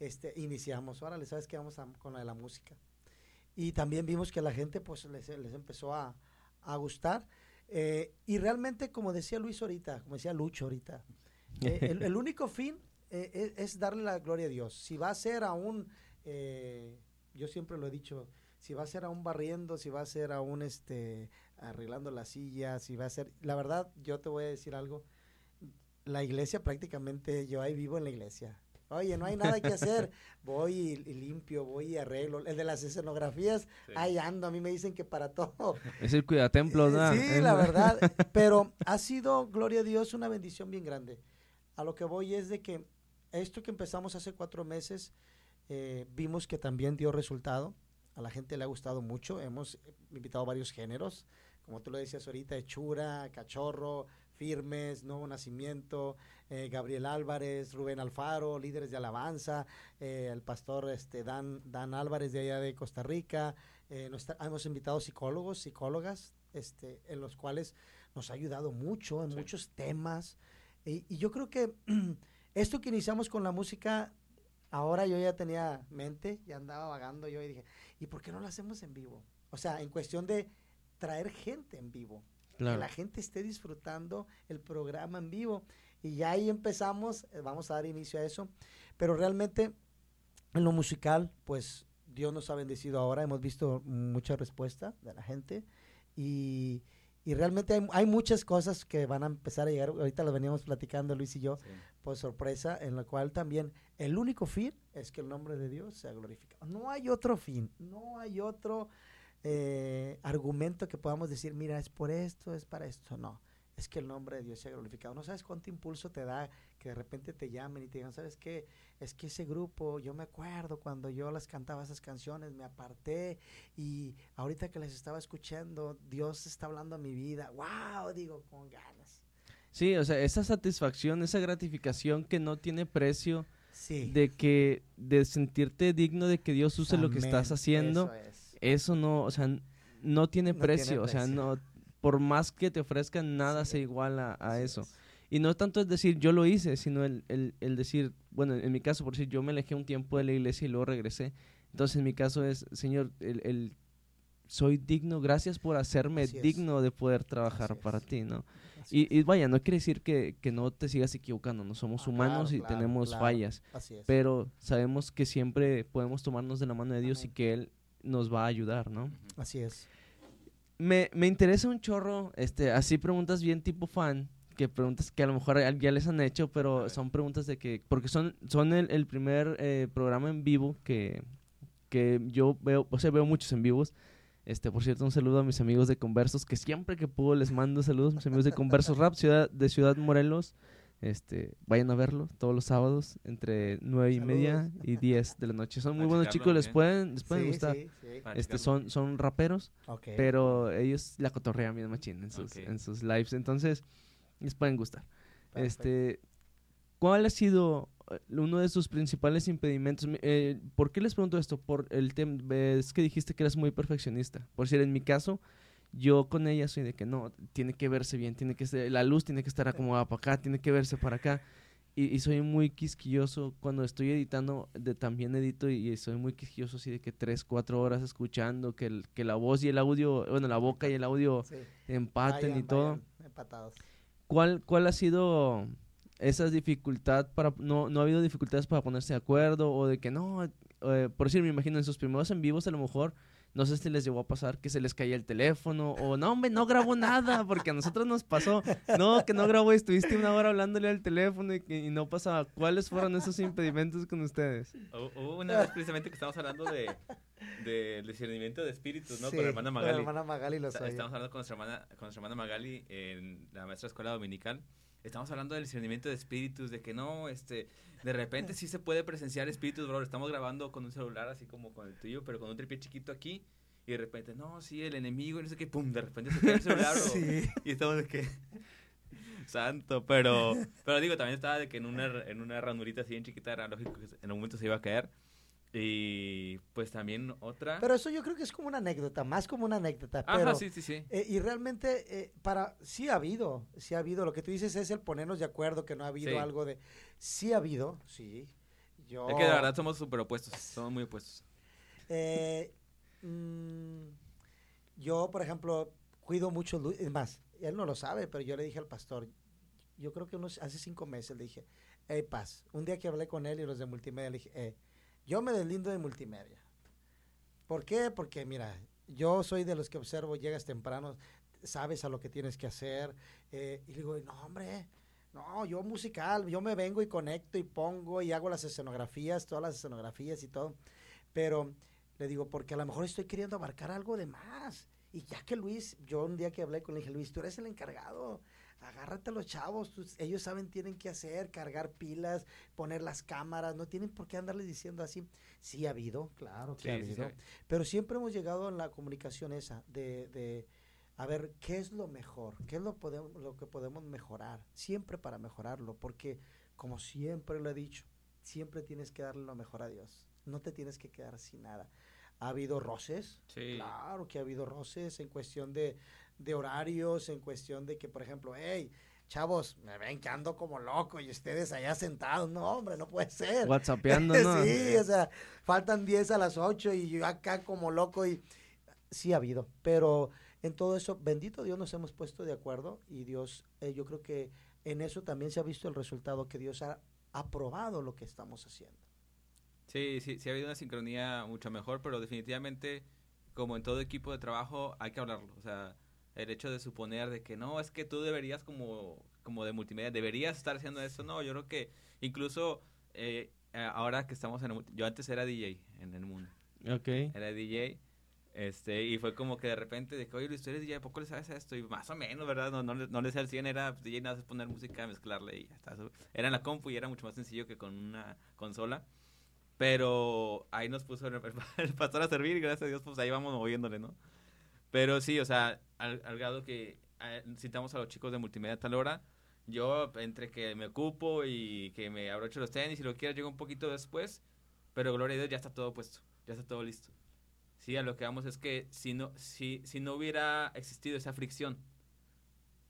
Este, iniciamos, órale, ¿sabes qué? Vamos a, con la de la música. Y también vimos que la gente, pues, les, les empezó a, a gustar. Eh, y realmente, como decía Luis ahorita, como decía Lucho ahorita, eh, el, el, único fin eh, es, es, darle la gloria a Dios. Si va a ser aún, eh, yo siempre lo he dicho, si va a ser aún barriendo, si va a ser aún este, arreglando las sillas, si va a ser, la verdad, yo te voy a decir algo, la iglesia prácticamente, yo ahí vivo en la iglesia. Oye, no hay nada que hacer. Voy y, y, limpio, voy y arreglo. El de las escenografías, sí. ahí ando. A mí me dicen que para todo. Es el cuidatemplos, ¿no? Sí, la verdad. Pero ha sido, gloria a Dios, una bendición bien grande. A lo que voy es de que esto que empezamos hace cuatro meses, eh, vimos que también dio resultado. A la gente le ha gustado mucho. Hemos invitado varios géneros, como tú lo decías ahorita, hechura, cachorro, firmes, nuevo nacimiento, eh, Gabriel Álvarez, Rubén Alfaro, líderes de alabanza, eh, el pastor este, Dan, Dan Álvarez de allá de Costa Rica. Eh, nos hemos invitado psicólogos, psicólogas, este, en los cuales nos ha ayudado mucho en sí. muchos temas. Y, y, yo creo que esto que iniciamos con la música, ahora yo ya tenía mente, ya andaba vagando yo y dije, ¿y por qué no lo hacemos en vivo? O sea, en cuestión de traer gente en vivo. Claro. Que la gente esté disfrutando el programa en vivo. Y ya ahí empezamos, eh, vamos a dar inicio a eso. Pero realmente en lo musical, pues Dios nos ha bendecido ahora, hemos visto mucha respuesta de la gente y, y realmente hay, hay, muchas cosas que van a empezar a llegar, ahorita lo veníamos platicando Luis y yo, sí. por sorpresa, en la cual también el único fin es que el nombre de Dios sea glorificado. No hay otro fin, no hay otro eh, argumento que podamos decir, mira, es por esto, es para esto, no. Es que el nombre de Dios sea glorificado. No sabes cuánto impulso te da que de repente te llamen y te digan, ¿sabes qué? Es que ese grupo, yo me acuerdo cuando yo las cantaba esas canciones, me aparté y ahorita que les estaba escuchando, Dios está hablando a mi vida. ¡Wow! Digo, con ganas. Sí, o sea, esa satisfacción, esa gratificación que no tiene precio. Sí. De que, de sentirte digno de que Dios use Amén. lo que estás haciendo. Eso, es. Eso no, o sea, no tiene, No precio, tiene o sea, no, por más que te ofrezcan, nada Sí. se iguala a eso. es. Y no tanto es decir, yo lo hice, sino el, el, el decir, bueno, en mi caso, por decir, yo me alejé un tiempo de la iglesia y luego regresé. Entonces, en mi caso es, Señor, el, el soy digno, gracias por hacerme Así es. digno de poder trabajar Así es. para ti, ¿no? Y, y vaya, no quiere decir que, que no te sigas equivocando, no somos Ah, humanos claro, y claro, tenemos claro. fallas, Así es. pero sabemos que siempre podemos tomarnos de la mano de Dios y que Él nos va a ayudar, ¿no? Así es. Me, me interesa un chorro, este, así preguntas bien tipo fan, que preguntas que a lo mejor ya les han hecho, pero son preguntas de que, porque son, son el, el primer eh, programa en vivo que, que yo veo, o sea, veo muchos en vivos. Este, por cierto, un saludo a mis amigos de Conversos, que siempre que puedo les mando saludos, mis amigos de Conversos Rap, ciudad, de Ciudad Morelos. Este, vayan a verlo todos los sábados entre nueve y media y 10 de la noche. Son muy buenos chicos, les pueden, les pueden sí, gustar. sí, sí. Este, son, son raperos, pero ellos la cotorrean bien machín en sus, en sus lives, entonces les pueden gustar. Este, ¿Cuál ha sido eh, uno de sus principales impedimentos? Eh, ¿Por qué les pregunto esto? Por el tema, es que dijiste que eres muy perfeccionista. Por decir, en mi caso, yo con ella soy de que no, tiene que verse bien, tiene que ser, la luz tiene que estar acomodada para acá, tiene que verse para acá. Y, y soy muy quisquilloso cuando estoy editando, de, también edito y, y soy muy quisquilloso así de que tres, cuatro horas escuchando, que, el- que la voz y el audio, bueno, la boca y el audio Sí. empaten y todo. empatados. ¿Cuál, ¿Cuál ha sido esa dificultad para no, no ha habido dificultades para ponerse de acuerdo o de que no, eh, por decir, me imagino en sus primeros en vivos a lo mejor no sé si les llegó a pasar que se les caía el teléfono o no, hombre, no grabó nada, porque a nosotros nos pasó, no, que no grabó, y estuviste una hora hablándole al teléfono y, que- y no pasaba. ¿Cuáles fueron esos impedimentos con ustedes? Hubo una vez precisamente que estábamos hablando de, de discernimiento de espíritus, ¿no? Sí, con la hermana Con Magali. la hermana Magali lo Está- soy. Estamos hablando con nuestra, hermana, con nuestra hermana Magali en la maestra escuela dominical. Estamos hablando del discernimiento de espíritus, de que no, este, de repente sí se puede presenciar espíritus, bro. Estamos grabando con un celular así como con el tuyo, pero con un tripié chiquito aquí. Y de repente, no, sí, el enemigo, y no sé qué, pum, de repente se cae el celular. bro. Sí. Y estamos de que. Santo, pero. Pero digo, también estaba de que en una, en una ranurita así bien chiquita era lógico que en un momento se iba a caer. Y pues también otra. Pero eso yo creo que es como una anécdota, más como una anécdota. Ajá, pero, sí, sí, sí. eh, y realmente, eh, para, sí ha habido, sí ha habido. Lo que tú dices es el ponernos de acuerdo, que no ha habido Sí. algo de. Sí ha habido, sí. Yo. Es que de verdad somos súper opuestos. Somos muy opuestos. Eh, mm, yo, por ejemplo, cuido mucho, es más, él no lo sabe, pero yo le dije al pastor, yo creo que unos, hace cinco meses le dije, hey, Paz, un día que hablé con él y los de multimedia, le dije, eh, yo me deslindo de multimedia. ¿Por qué? Porque, mira, yo soy de los que observo, llegas temprano, sabes a lo que tienes que hacer, eh, y digo, no, hombre, no, yo musical, yo me vengo y conecto y pongo y hago las escenografías, todas las escenografías y todo, pero le digo, porque a lo mejor estoy queriendo abarcar algo de más. Y ya que Luis, yo un día que hablé con él, dije, Luis, tú eres el encargado, agárrate a los chavos, tú- ellos saben, tienen que hacer, cargar pilas, poner las cámaras, no tienen por qué andarles diciendo así. Sí ha habido, claro que Sí, ha sí, habido, sí. pero siempre hemos llegado en la comunicación esa, de, de a ver, ¿qué es lo mejor? ¿Qué es lo, podemos, lo que podemos mejorar? Siempre para mejorarlo, porque como siempre lo he dicho, siempre tienes que darle lo mejor a Dios, no te tienes que quedar sin nada. ¿Ha habido roces? Sí. Claro que ha habido roces en cuestión de, de horarios, en cuestión de que, por ejemplo, hey, chavos, me ven que ando como loco y ustedes allá sentados. No, hombre, no puede ser. Whatsappeando, ¿no? sí, o sea, faltan 10 a las 8 y yo acá como loco y sí ha habido, pero en todo eso, bendito Dios nos hemos puesto de acuerdo y Dios, eh, yo creo que en eso también se ha visto el resultado, que Dios ha aprobado lo que estamos haciendo. Sí, sí, sí ha habido una sincronía mucho mejor, pero definitivamente, como en todo equipo de trabajo, hay que hablarlo. O sea, el hecho de suponer de que no, es que tú deberías como, como de multimedia, deberías estar haciendo eso. No, yo creo que incluso eh, ahora que estamos en el, yo antes era DJ en el mundo, Ok. era DJ. Este, y fue como que de repente de que, oye Luis, tú eres DJ, ¿a poco le sabes a esto? Y más o menos, ¿verdad? No, no, no le sé al 100, era pues, DJ, nada más poner música, mezclarle y ya está. Era en la compu y era mucho más sencillo que con una consola. Pero ahí nos puso el, el pastor a servir y gracias a Dios, pues ahí vamos moviéndole, ¿no? Pero sí, o sea, al, al grado que eh, citamos a los chicos de multimedia a tal hora, yo entre que me ocupo y que me abrocho los tenis y lo quiera, llego un poquito después, pero gloria a Dios ya está todo puesto, ya está todo listo. Sí, a lo que vamos es que si no, si, si no hubiera existido esa fricción,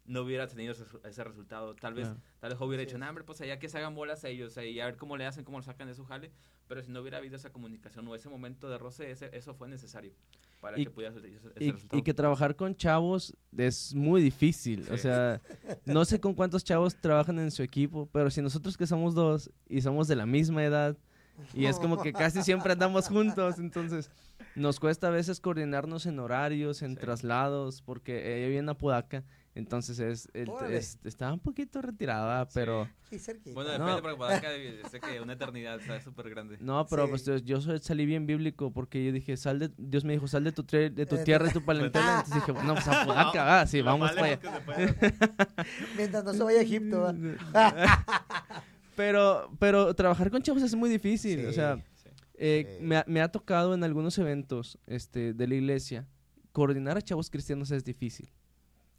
no hubiera tenido ese, ese resultado. Tal vez, tal vez hubiera es. "Nah, hombre, pues allá que se hagan bolas a ellos y a ver cómo le hacen, cómo lo sacan de su jale. Pero si no hubiera habido esa comunicación o ese momento de roce, ese, eso fue necesario para Y- que pudiera ese, ese Y, resultado. y que trabajar con chavos es muy difícil. O Sí. sea, no sé con cuántos chavos trabajan en su equipo, pero si nosotros que somos dos y somos de la misma edad, y es como que casi siempre andamos juntos, entonces nos cuesta a veces coordinarnos en horarios, en Sí. traslados, porque ella vive en Apodaca, entonces es, el- Órale. es- está un poquito retirada, Sí. pero Sí, cerquita. Bueno, No. depende, porque para acá sé que una eternidad está súper grande. no, pero Sí. pues yo, salí bien bíblico porque yo dije, sal de, Dios me dijo, sal de tu, tre- de tu Eh, tierra y tu parentela, entonces dije, no, pues Apodaca, va, sí, Lo vamos para allá. Mientras no se vaya a Egipto. ¿va? pero, pero trabajar con chavos es muy difícil. O Sí. sea, Sí. eh, Sí. me, ha, me ha tocado en algunos eventos este, de la iglesia, coordinar a chavos cristianos es difícil.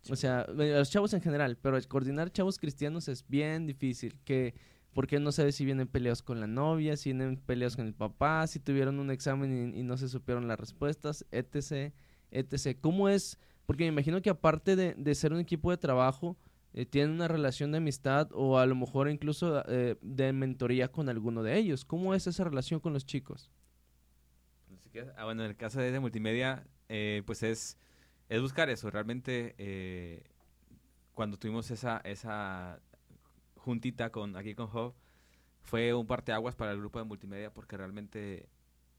O sea, a los chavos en general, pero coordinar chavos cristianos es bien difícil. Que, porque no sabes si vienen peleados con la novia, si vienen peleados con el papá, si tuvieron un examen y, y no se supieron las respuestas, etc. etc. ¿Cómo es? Porque me imagino que aparte de, de ser un equipo de trabajo, eh, tienen una relación de amistad o a lo mejor incluso eh, de mentoría con alguno de ellos. ¿Cómo es esa relación con los chicos? Ah, bueno, en el caso de, de multimedia, eh, pues es, es buscar eso. Realmente, eh, cuando tuvimos esa, esa juntita con, aquí con Job, fue un parteaguas para el grupo de multimedia porque realmente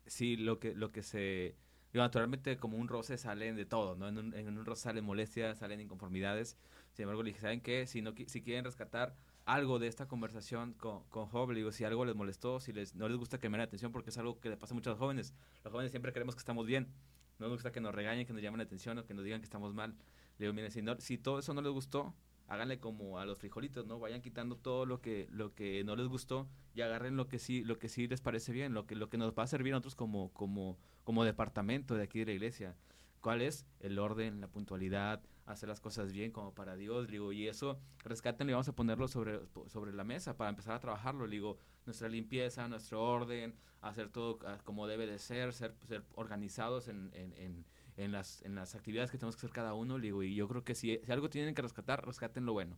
sí lo que, lo que se... digo, naturalmente como un roce salen de todo, ¿no? En un, en un roce salen molestias, salen inconformidades. Sin embargo, le dije, ¿saben qué? Si, no, si quieren rescatar algo de esta conversación con, con Job, le digo, si algo les molestó, si les, no les gusta que me den atención, porque es algo que le pasa a los jóvenes. Los jóvenes siempre queremos que estamos bien. No nos gusta que nos regañen, que nos llamen la atención o que nos digan que estamos mal. Le digo, miren, si, si todo eso no les gustó, háganle como a los frijolitos, ¿no? Vayan quitando todo lo que, lo que no les gustó y agarren lo que sí, lo que sí les parece bien, lo que, lo que nos va a servir a nosotros como, como, como departamento de aquí de la iglesia. ¿Cuál es? El orden, la puntualidad, hacer las cosas bien como para Dios, le digo, y eso rescaten y vamos a ponerlo sobre, sobre la mesa para empezar a trabajarlo, le digo, nuestra limpieza, nuestro orden, hacer todo ah, como debe de ser, ser, ser organizados en, en, en, en las, en las actividades que tenemos que hacer cada uno. Digo, y yo creo que si, si algo tienen que rescatar, rescaten lo bueno.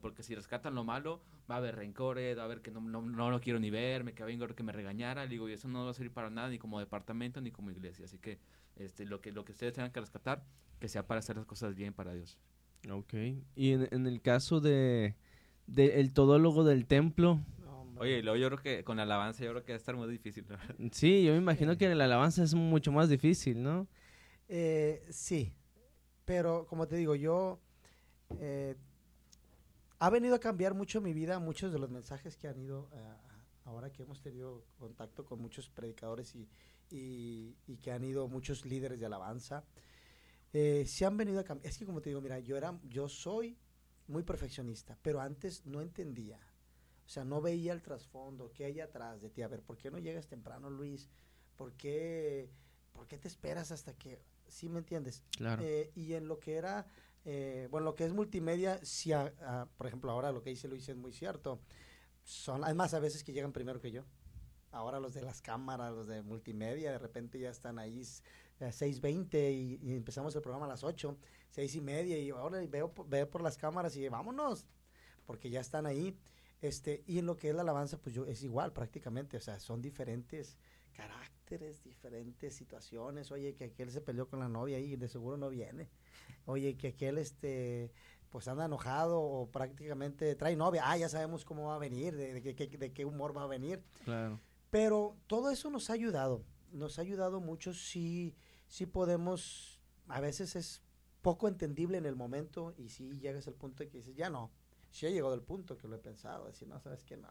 Porque si rescatan lo malo, va a haber rencores, va a haber que no, no, no lo quiero ni ver, me queda bien que me regañara. Digo, y eso no va a servir para nada, ni como departamento, ni como iglesia. Así que este, lo, que lo que ustedes tengan que rescatar, que sea para hacer las cosas bien para Dios. Ok. Y en, en el caso de, de el todólogo del templo. Oye, y luego yo creo que con la alabanza yo creo que va a estar muy difícil. ¿no? sí, yo me imagino que la alabanza es mucho más difícil, ¿no? Eh, sí, pero como te digo, yo eh, ha venido a cambiar mucho mi vida, muchos de los mensajes que han ido, eh, ahora que hemos tenido contacto con muchos predicadores y, y- y que han ido muchos líderes de alabanza, eh, se han venido a cambiar. Es que como te digo, mira, yo, era, yo soy muy perfeccionista, pero antes no entendía. O sea, no veía el trasfondo, qué hay atrás de ti. A ver, ¿por qué no llegas temprano, Luis? ¿Por qué, por qué te esperas hasta que... ¿Sí me entiendes? Claro. Eh, y en lo que era, eh, bueno, lo que es multimedia, sí, a- a- por ejemplo, ahora lo que dice Luis es muy cierto. Son, además, a veces que llegan primero que yo. Ahora los de las cámaras, los de multimedia, de repente ya están ahí a 6.20 y, y empezamos el programa a las 8, seis y media y ahora veo, por- veo por las cámaras y vámonos, porque ya están ahí. Este, y en lo que es la alabanza, pues yo es igual prácticamente, o sea, son diferentes caracteres, diferentes situaciones. Oye, que aquel se peleó con la novia y de seguro no viene. Oye, que aquel este pues anda enojado o prácticamente trae novia. Ah, ya sabemos cómo va a venir, de, de qué- de qué humor va a venir. Claro. Pero todo eso nos ha ayudado, nos ha ayudado mucho si, si podemos, a veces es poco entendible en el momento y si llegas al punto de que dices, ya no, si he llegado al punto que lo he pensado, decir, no, sabes que no,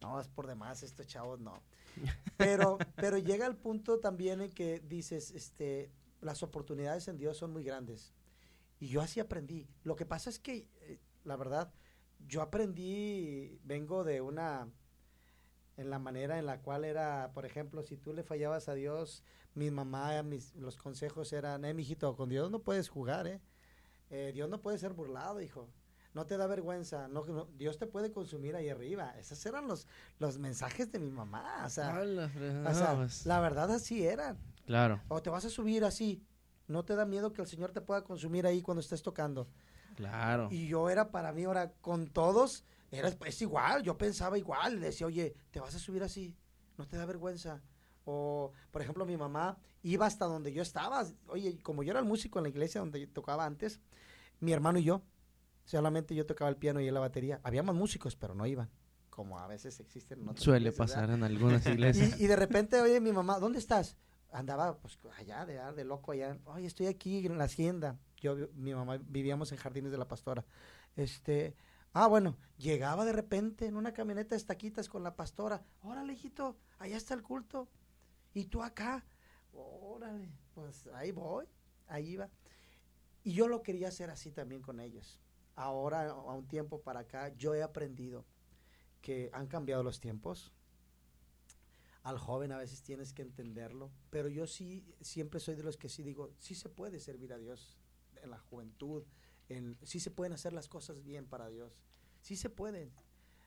no, es por demás, estos chavos no. Pero, pero llega el punto también en que dices, este, las oportunidades en Dios son muy grandes. Y yo así aprendí. Lo que pasa es que, eh, la verdad, yo aprendí, vengo de una, en la manera en la cual era, por ejemplo, si tú le fallabas a Dios, mi mamá, mis, los consejos eran, eh, mijito, con Dios no puedes jugar, eh. Eh, Dios no puede ser burlado, hijo. No te da vergüenza, no, no, Dios te puede consumir ahí arriba. Esos eran los, los mensajes de mi mamá, o sea, A la o fregada, sea, pues, la verdad así eran. Claro, O te vas a subir así, no te da miedo que el Señor te pueda consumir ahí cuando estés tocando. claro. Y yo era para mí, ahora con todos, era es igual, yo pensaba igual, decía, oye, te vas a subir así, no te da vergüenza. O, por ejemplo, mi mamá iba hasta donde yo estaba. Oye, como yo era el músico en la iglesia donde yo tocaba antes, mi hermano y yo, solamente yo tocaba el piano y él la batería. Habíamos músicos, pero no iban, como a veces existen en otras Suele iglesias, ¿verdad? pasar en algunas iglesias. Y, y de repente, oye, mi mamá, ¿dónde estás? Andaba, pues, allá, de, de loco allá. Oye, estoy aquí en la hacienda. Yo, mi mamá, vivíamos en Jardines de la Pastora. Este, ah, bueno, llegaba de repente en una camioneta de estaquitas con la pastora. Órale, hijito, allá está el culto. Y tú acá. Órale, pues ahí voy, ahí iba. Y yo lo quería hacer así también con ellos. Ahora, a un tiempo para acá, yo he aprendido que han cambiado los tiempos. Al joven a veces tienes que entenderlo, pero yo sí, siempre soy de los que sí digo, sí se puede servir a Dios en la juventud, en, sí se pueden hacer las cosas bien para Dios, sí se pueden.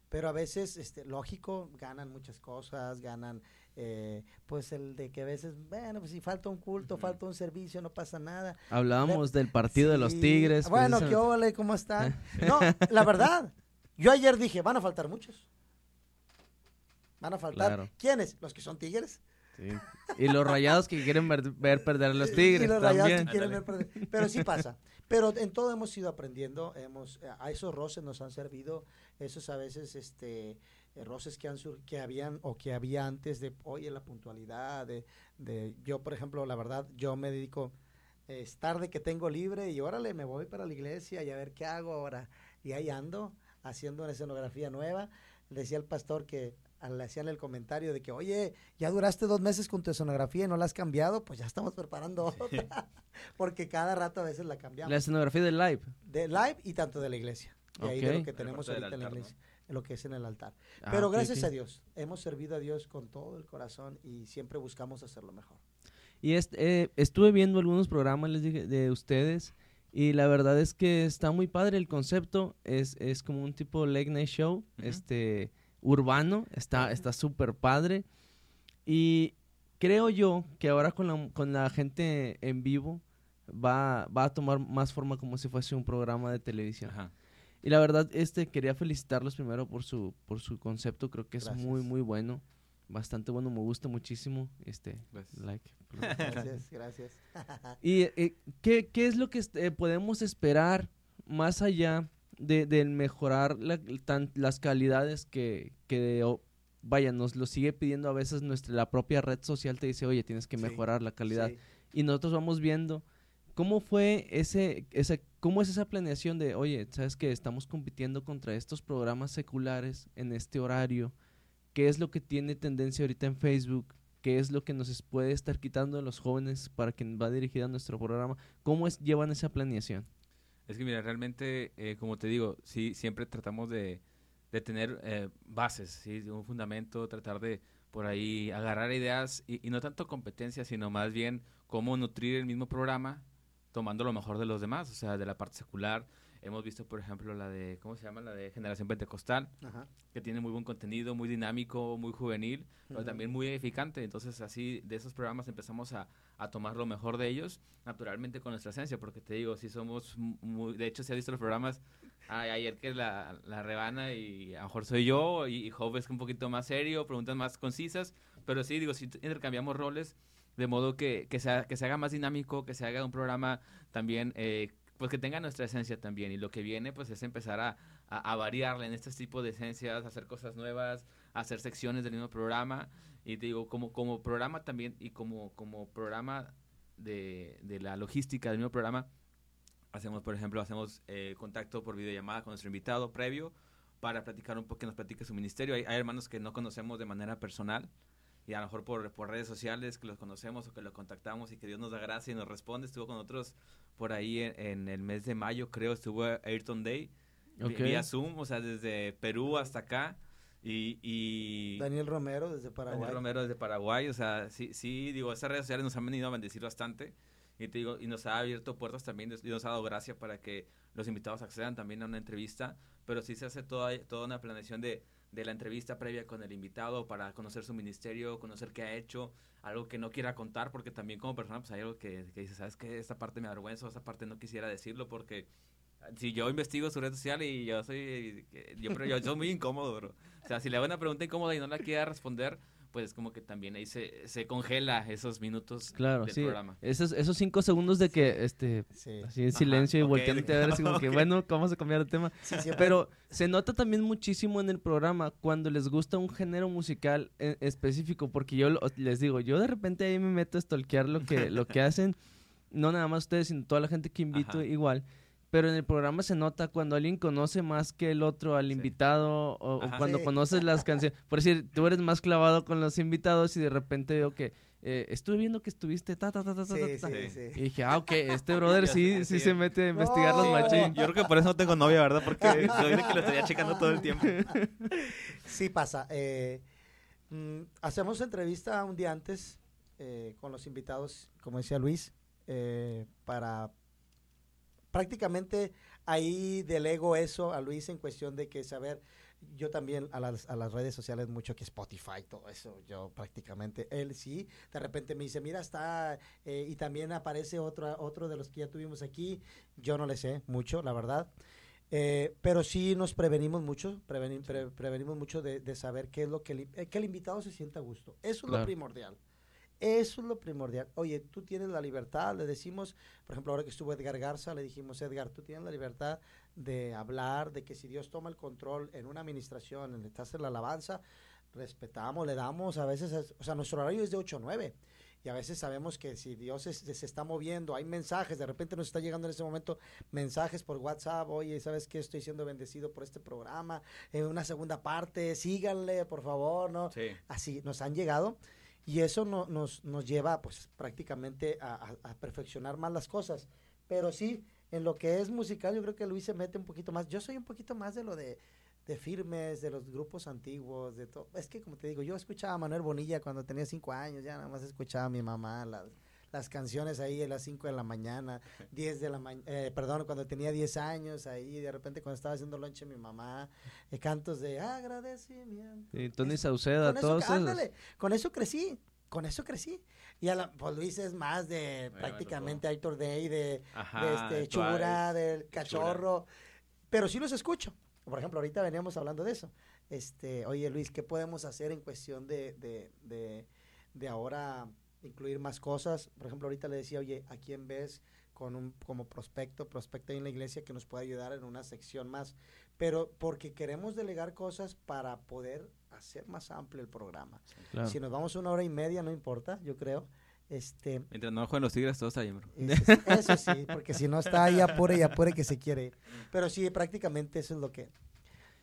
Pero a veces, este, lógico, ganan muchas cosas, ganan, eh, pues el de que a veces, bueno, pues si falta un culto, falta un servicio, no pasa nada. Hablábamos del partido de los Tigres. Bueno. ¿qué ole? ¿Cómo están? No, la verdad, yo ayer dije, van a faltar muchos. Van a faltar. Claro. ¿Quiénes? Los que son tigres. Sí. Y los rayados que quieren ver, ver perder a los Tigres y los rayados también. que quieren ver perder. Pero sí pasa. Pero en todo hemos ido aprendiendo. Hemos, a esos roces nos han servido. Esos a veces, este roces que han sur- que habían o que había antes de oye la puntualidad de, de yo por ejemplo la verdad yo me dedico es tarde que tengo libre y órale me voy para la iglesia y a ver qué hago ahora. Y ahí ando haciendo una escenografía nueva. Decía al pastor que le hacían el comentario de que oye ya duraste dos meses con tu escenografía y no la has cambiado pues ya estamos preparando otra porque cada rato a veces la cambiamos. La escenografía del live. de live y tanto de la iglesia de ahí de lo que tenemos ahorita en la altar, ¿no? iglesia en lo que es en el altar Ah, pero ok, gracias a Dios, hemos servido a Dios con todo el corazón y siempre buscamos hacerlo mejor. Y este, eh, estuve viendo algunos programas, les dije, de ustedes. Y la verdad es que está muy padre el concepto. Es, es como un tipo late night show. Ujú. Este, urbano, está está súper padre. Y creo yo que ahora con la, con la gente en vivo va, va a tomar más forma como si fuese un programa de televisión. Ajá. Y la verdad, este quería felicitarlos primero por su, por su concepto, creo que es Gracias. muy, muy bueno. Bastante bueno, me gusta muchísimo. Este, Gracias. like. Gracias, gracias. ¿Y eh, ¿qué, qué es lo que este, podemos esperar más allá de, del mejorar la- tan- las calidades que, que o- vaya, nos lo sigue pidiendo a veces nuestra, la propia red social te dice, oye, tienes que Sí, mejorar la calidad. Sí. Y nosotros vamos viendo cómo fue ese, ese, cómo es esa planeación de, oye, sabes que estamos compitiendo contra estos programas seculares en este horario, qué es lo que tiene tendencia ahorita en Facebook, qué es lo que nos puede estar quitando de los jóvenes para quien va dirigida a nuestro programa, cómo es, llevan esa planeación. Es que mira, realmente, eh, como te digo, sí, siempre tratamos de, tener eh, bases, ¿sí? un fundamento, tratar de por ahí agarrar ideas y no tanto competencia, sino más bien cómo nutrir el mismo programa tomando lo mejor de los demás, o sea, de la parte secular. Hemos visto, por ejemplo, la de, ¿cómo se llama? La de Generación Pentecostal, Ajá. que tiene muy buen contenido, muy dinámico, muy juvenil, pero Ujú. también muy edificante. Entonces, así de esos programas empezamos a, a tomar lo mejor de ellos, naturalmente con nuestra esencia, porque te digo, si somos muy, de hecho, si has visto los programas, ay, ayer que la, la rebana y a lo mejor soy yo, y, y Job es un poquito más serio, preguntas más concisas, pero sí, digo, si intercambiamos roles, de modo que, que, sea, que se haga más dinámico, que se haga un programa también, eh, pues que tenga nuestra esencia también, y lo que viene, pues es empezar a, a, variarle en este tipo de esencias, hacer cosas nuevas, hacer secciones del mismo programa, y te digo, como, como programa también, y como, como programa de, de la logística del mismo programa, hacemos, por ejemplo, hacemos eh, contacto por videollamada con nuestro invitado previo para platicar un poco, que nos platique su ministerio. Hay, hay hermanos que no conocemos de manera personal y a lo mejor por, por redes sociales que los conocemos o que lo contactamos y que Dios nos da gracia y nos responde. Estuvo con nosotros por ahí en, en el mes de mayo, creo, estuvo Ayrton Day vi- Ok. vía Zoom, o sea, desde Perú hasta acá. Y, y Daniel Romero desde Paraguay. Daniel Romero desde Paraguay, o sea, sí, sí, digo, esas redes sociales nos han venido a bendecir bastante y te digo, y nos ha abierto puertas también y nos ha dado gracia para que los invitados accedan también a una entrevista, pero sí se hace toda, toda una planeación de, de la entrevista previa con el invitado para conocer su ministerio, conocer qué ha hecho, algo que no quiera contar, porque también como persona pues hay algo que, que dice, ¿sabes qué? Esta parte me avergüenza, esta parte no quisiera decirlo porque si yo investigo su red social y yo soy, yo, pero yo soy muy incómodo, bro. O sea, si le hago una pregunta incómoda y no la quiera responder, pues es como que también ahí se, se congela esos minutos Claro, del sí. programa. Esos, esos cinco segundos de que, este, Sí. así en Ajá, silencio y ok, volteándote a ver, así como que, bueno, vamos a cambiar de tema. Pero se nota también muchísimo en el programa cuando les gusta un género musical en específico, porque yo lo- les digo, yo de repente ahí me meto a stalkear lo que, lo que hacen, no nada más ustedes, sino toda la gente que invito Ajá. igual. Pero en el programa se nota cuando alguien conoce más que el otro al Sí. invitado o, cuando Sí. conoces las canciones. Por decir, tú eres más clavado con los invitados y de repente veo que eh, estuve viendo que estuviste ta ta ta ta ta, Sí, ta, ta. sí, Sí. sí. Y dije, ah, ok, este brother sí, sí sí. se mete a investigar los machín. Yo creo que por eso no tengo novia, ¿verdad? Porque soy de que lo estaría checando todo el tiempo. Sí pasa. eh, mm, hacemos entrevista un día antes eh, con los invitados, como decía Luis, eh, para prácticamente ahí delego eso a Luis en cuestión de que saber, yo también a las, a las redes sociales mucho que Spotify, todo eso, yo prácticamente, él sí, de repente me dice, mira, está, eh, y también aparece otro, otro de los que ya tuvimos aquí, yo no le sé mucho, la verdad. Eh, pero sí nos prevenimos mucho, preveni- pre- prevenimos mucho de, de saber qué es lo que el, eh, que el invitado se sienta a gusto. Eso es lo primordial. Eso es lo primordial. Oye, tú tienes la libertad, le decimos, por ejemplo, ahora que estuvo Edgar Garza, le dijimos, Edgar, tú tienes la libertad de hablar, de que si Dios toma el control en una administración, en estás en la alabanza, respetamos, le damos, a veces, es- o sea, nuestro horario es de 8 a 9. Y a veces sabemos que si Dios es- se está moviendo, hay mensajes, de repente nos está llegando en ese momento mensajes por WhatsApp, oye, ¿sabes qué? Estoy siendo bendecido por este programa, en una segunda parte, síganle, por favor, ¿no? Sí. Así nos han llegado y eso no- nos, nos lleva pues prácticamente a, perfeccionar más las cosas. Pero sí, en lo que es musical yo creo que Luis se mete un poquito más. Yo soy un poquito más de lo de, de firmes, de los grupos antiguos, de todo. Es que como te digo, yo escuchaba a Manuel Bonilla cuando tenía cinco años, ya nada más escuchaba a mi mamá, las, las canciones ahí a las 5 de la mañana, 10 de la mañana, eh, perdón, cuando tenía 10 años ahí, de repente cuando estaba haciendo lonche mi mamá, eh, cantos de agradecimiento. Y Tony Sauceda, con eso, todos esos. ándale, con eso crecí, con eso crecí. Y a la, pues Luis es más de me prácticamente Aitor Day, de, Ajá, de este, Chura, del Cachorro, pero sí los escucho. Por ejemplo, ahorita veníamos hablando de eso. Este, oye Luis, ¿qué podemos hacer en cuestión de, de, de, de ahora incluir más cosas? Por ejemplo, ahorita le decía, oye, ¿a quién ves con un, como prospecto, prospecto ahí en la iglesia que nos pueda ayudar en una sección más? Pero porque queremos delegar cosas para poder hacer más amplio el programa. Claro. Si nos vamos una hora y media, no importa, yo creo. Este, Mientras no jueguen los tigres, todo está bien, bro. eso, sí- eso sí, porque si no está ahí apure y apure que se quiere ir. Pero sí, prácticamente eso es lo que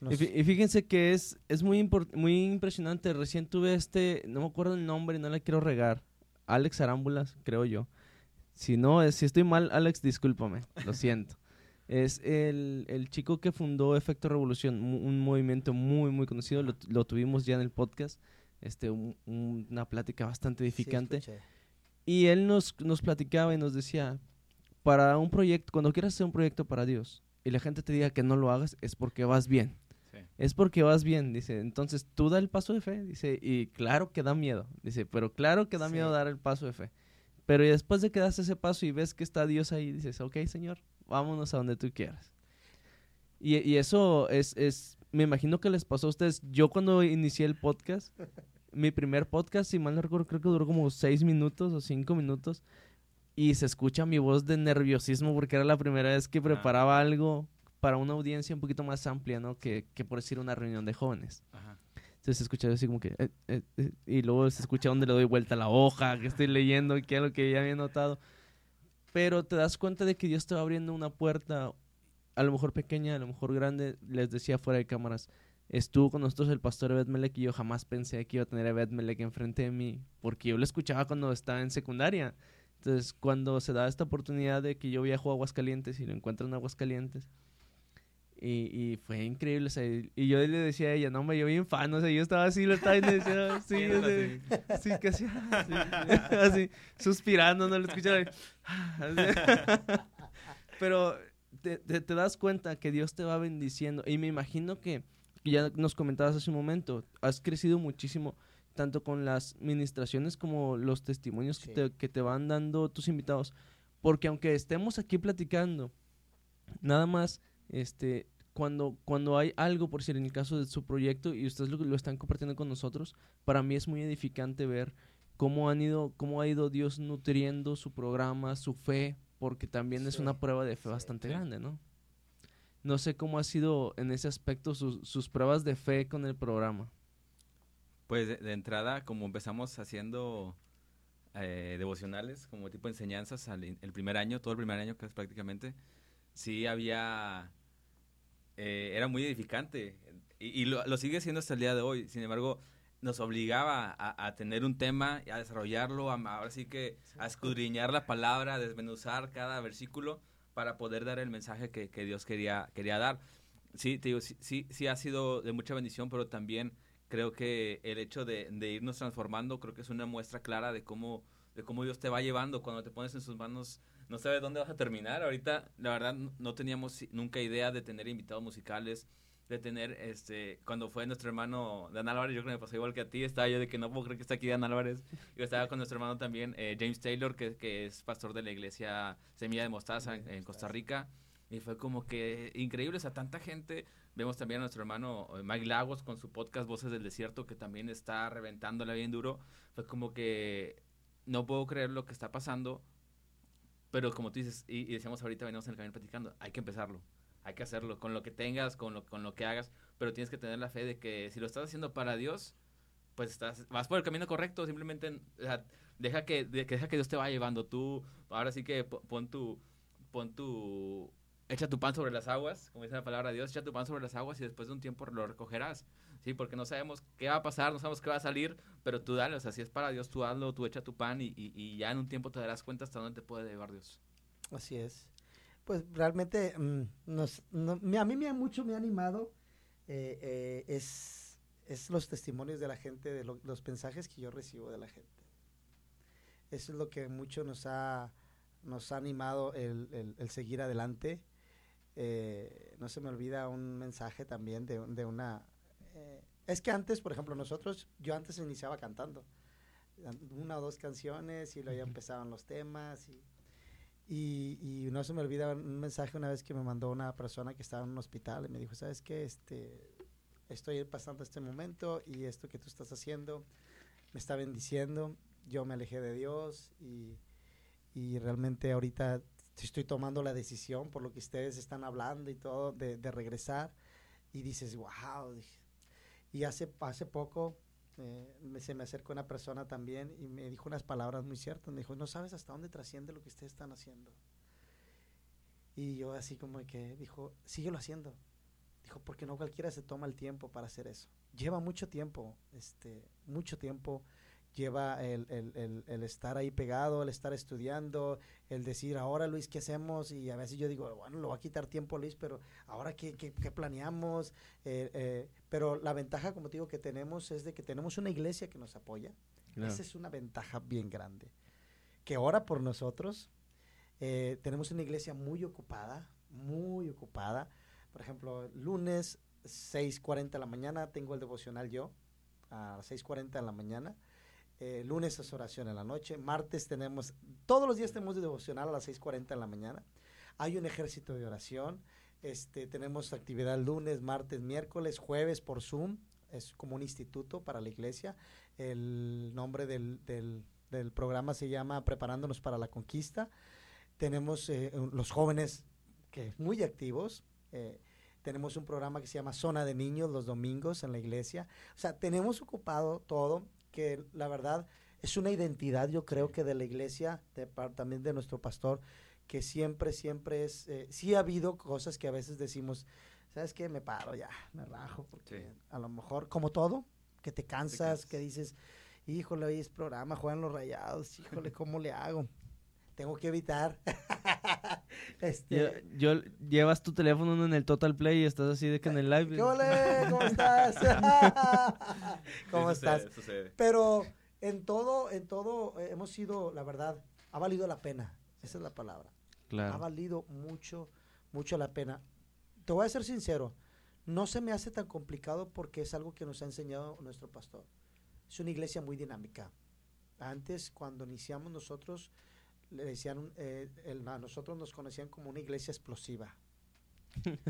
nos- Y, fí- y fíjense que es, es muy, muy impresionante. Recién tuve este, no me acuerdo el nombre, no le quiero regar. Alex Arámbulas, creo yo. Si no, es- si estoy mal, Alex, discúlpame, lo siento. Es el, el chico que fundó Efecto Revolución, un movimiento muy, muy conocido. Lo, lo tuvimos ya en el podcast. Este, un- un- una plática bastante edificante. Y él nos, nos platicaba y nos decía, para un proyecto, cuando quieras hacer un proyecto para Dios y la gente te diga que no lo hagas, es porque vas bien. Sí. Es porque vas bien, dice. Entonces tú da el paso de fe, dice. Y claro que da miedo, dice. Pero claro que da Sí. miedo dar el paso de fe. Pero y después de que das ese paso y ves que está Dios ahí, dices, ok, Señor, vámonos a donde tú quieras. Y, y eso es, es, me imagino que les pasó a ustedes. Yo cuando inicié el podcast, mi primer podcast, si mal no recuerdo, creo que duró como seis minutos o cinco minutos. Y se escucha mi voz de nerviosismo porque era la primera vez que preparaba algo para una audiencia un poquito más amplia, ¿no? Que, que por decir una reunión de jóvenes. Ajá. Entonces se escucha así como que... eh, eh, eh, y luego se escucha donde le doy vuelta a la hoja, que estoy leyendo, que es lo que ya había notado. Pero te das cuenta de que Dios te va abriendo una puerta, a lo mejor pequeña, a lo mejor grande. Les decía fuera de cámaras, estuvo con nosotros el pastor Evet Melek y yo jamás pensé que iba a tener a Melek enfrente de mí, porque yo lo escuchaba cuando estaba en secundaria. Entonces, cuando se da esta oportunidad de que yo viajo a Aguascalientes y lo encuentro en Aguascalientes, y, y fue increíble. o sea, y yo le decía a ella, no, hombre, yo bien fan, o sea, yo estaba así, lo estaba y le decía, sí, o sea, sí, casi así, así, suspirando, no lo escuchaba. así. Pero te, te- te das cuenta que Dios te va bendiciendo. Y me imagino que, que ya nos comentabas hace un momento, has crecido muchísimo, tanto con las ministraciones como los testimonios Sí. que, te, que te van dando tus invitados. Porque aunque estemos aquí platicando, nada más, este, cuando, cuando hay algo, por decir, en el caso de su proyecto, y ustedes lo, lo están compartiendo con nosotros, para mí es muy edificante ver cómo han ido, cómo ha ido Dios nutriendo su programa, su fe, porque también es una prueba de fe sí, bastante sí. grande, ¿no? No sé cómo ha sido en ese aspecto sus, sus pruebas de fe con el programa. Pues de, de entrada, como empezamos haciendo eh, devocionales, como tipo enseñanzas al el primer año, todo el primer año que es prácticamente, sí había, eh, era muy edificante y, y lo, lo sigue siendo hasta el día de hoy. Sin embargo, nos obligaba a, a tener un tema, y a desarrollarlo, a, ahora sí que a escudriñar la palabra, a desmenuzar cada versículo para poder dar el mensaje que, que Dios quería, quería dar. Sí, te digo, sí, sí, sí ha sido de mucha bendición, pero también creo que el hecho de, de irnos transformando creo que es una muestra clara de cómo de cómo Dios te va llevando cuando te pones en sus manos no sabes dónde vas a terminar ahorita la verdad no- teníamos nunca idea de tener invitados musicales de tener este cuando fue nuestro hermano Dan Álvarez yo creo que me pasó igual que a ti estaba yo de que no puedo creer que está aquí Dan Álvarez yo estaba con nuestro hermano también eh, James Taylor que, que es pastor de la iglesia Semilla de Mostaza en, en Costa Rica y fue como que increíble, o sea, tanta gente. Vemos también a nuestro hermano eh, Mike Lagos con su podcast Voces del Desierto, que también está reventándola bien duro. Fue como que no puedo creer lo que está pasando, pero como tú dices, y, decíamos ahorita, venimos en el camino platicando, hay que empezarlo, hay que hacerlo, con lo que tengas, con lo, con lo que hagas, pero tienes que tener la fe de que si lo estás haciendo para Dios, pues estás, vas por el camino correcto, simplemente deja, que, de- deja que Dios te vaya llevando. Tú, ahora sí que po- pon tu, pon tu, echa tu pan sobre las aguas, como dice la palabra de Dios, echa tu pan sobre las aguas y después de un tiempo lo recogerás. Sí, porque no sabemos qué va a pasar, no sabemos qué va a salir, pero tú dale, o sea, si es para Dios, tú hazlo, tú echa tu pan y, y- ya en un tiempo te darás cuenta hasta dónde te puede llevar Dios. Así es. Pues realmente mm, nos, a mí me ha mucho me ha animado eh, eh, es, es los testimonios de la gente, de lo- los mensajes que yo recibo de la gente. Eso es lo que mucho nos ha, nos ha animado el, el, seguir adelante. Eh, no se me olvida un mensaje también de, de una... Eh, es que antes, por ejemplo, nosotros, yo antes iniciaba cantando una o dos canciones y luego ya empezaban los temas y, y, no se me olvida un mensaje una vez que me mandó una persona que estaba en un hospital y me dijo, ¿sabes qué? Este, estoy pasando este momento y esto que tú estás haciendo me está bendiciendo. Yo me alejé de Dios y, y realmente ahorita estoy tomando la decisión por lo que ustedes están hablando y todo de, de regresar y dices, wow. Y hace, hace poco eh, se me acercó una persona también y me dijo unas palabras muy ciertas. Me dijo, no sabes hasta dónde trasciende lo que ustedes están haciendo. Y yo así como que dijo, síguelo haciendo. Dijo, porque no cualquiera se toma el tiempo para hacer eso. Lleva mucho tiempo, este, mucho tiempo lleva el, el, el, estar ahí pegado, el estar estudiando, el decir, ahora Luis, ¿qué hacemos? Y a veces yo digo, bueno, lo va a quitar tiempo Luis, pero ahora ¿qué, qué, qué planeamos? Eh, eh, pero la ventaja, como te digo, que tenemos es de que tenemos una iglesia que nos apoya. Esa es una ventaja bien grande. Que ora por nosotros. Eh, tenemos una iglesia muy ocupada, muy ocupada. Por ejemplo, lunes 6.40 de la mañana tengo el devocional yo, a las 6.40 de la mañana. Eh, lunes es oración en la noche, martes tenemos, todos los días tenemos de devocional a las 6.40 en la mañana. Hay un ejército de oración, este, tenemos actividad lunes, martes, miércoles, jueves por Zoom, es como un instituto para la iglesia. El nombre del, del, programa se llama Preparándonos para la Conquista. Tenemos eh, los jóvenes que muy activos. Eh, tenemos un programa que se llama Zona de Niños los domingos en la iglesia. O sea, tenemos ocupado todo que la verdad es una identidad, yo creo que de la iglesia, de, también de nuestro pastor, que siempre, siempre es, eh, sí ha habido cosas que a veces decimos, ¿sabes qué? Me paro ya, me rajo, porque a lo mejor, como todo, que te cansas, que dices, híjole, hoy es programa, juegan los rayados, híjole, ¿cómo le hago? Tengo que evitar. este... yo, llevas tu teléfono en el Total Play y estás así de que en el live. ¿Cómo estás? ¿Cómo estás? Pero en todo, en todo eh, hemos sido, la verdad, ha valido la pena. Esa es la palabra. Ha valido mucho, mucho la pena. Te voy a ser sincero, no se me hace tan complicado porque es algo que nos ha enseñado nuestro pastor. Es una iglesia muy dinámica. Antes, cuando iniciamos nosotros, le decían, eh, a nosotros nos conocían como una iglesia explosiva.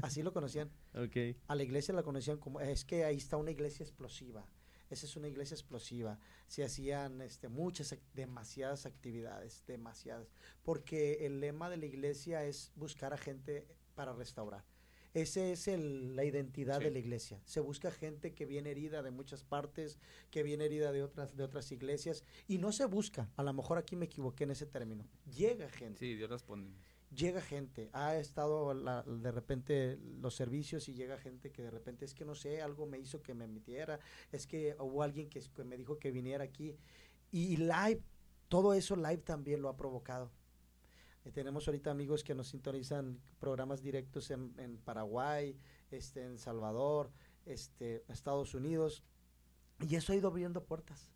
Así lo conocían. Okay. A la iglesia la conocían como, es que ahí está una iglesia explosiva. Esa es una iglesia explosiva. Se hacían este, muchas, demasiadas actividades, demasiadas. Porque el lema de la iglesia es buscar a gente para restaurar. Esa es el, la identidad de la iglesia. Se busca gente que viene herida de muchas partes, que viene herida de otras, de otras iglesias, y no se busca. A lo mejor aquí me equivoqué en ese término. Llega gente. Sí, Dios responde. Llega gente. Ha estado de repente los servicios y llega gente que de repente es que no sé, algo me hizo que me metiera, es que hubo alguien que, que me dijo que viniera aquí. Y live, todo eso live también lo ha provocado eh, tenemos ahorita amigos que nos sintonizan programas directos en, en Paraguay, este, en Salvador, este, Estados Unidos. Y eso ha ido abriendo puertas.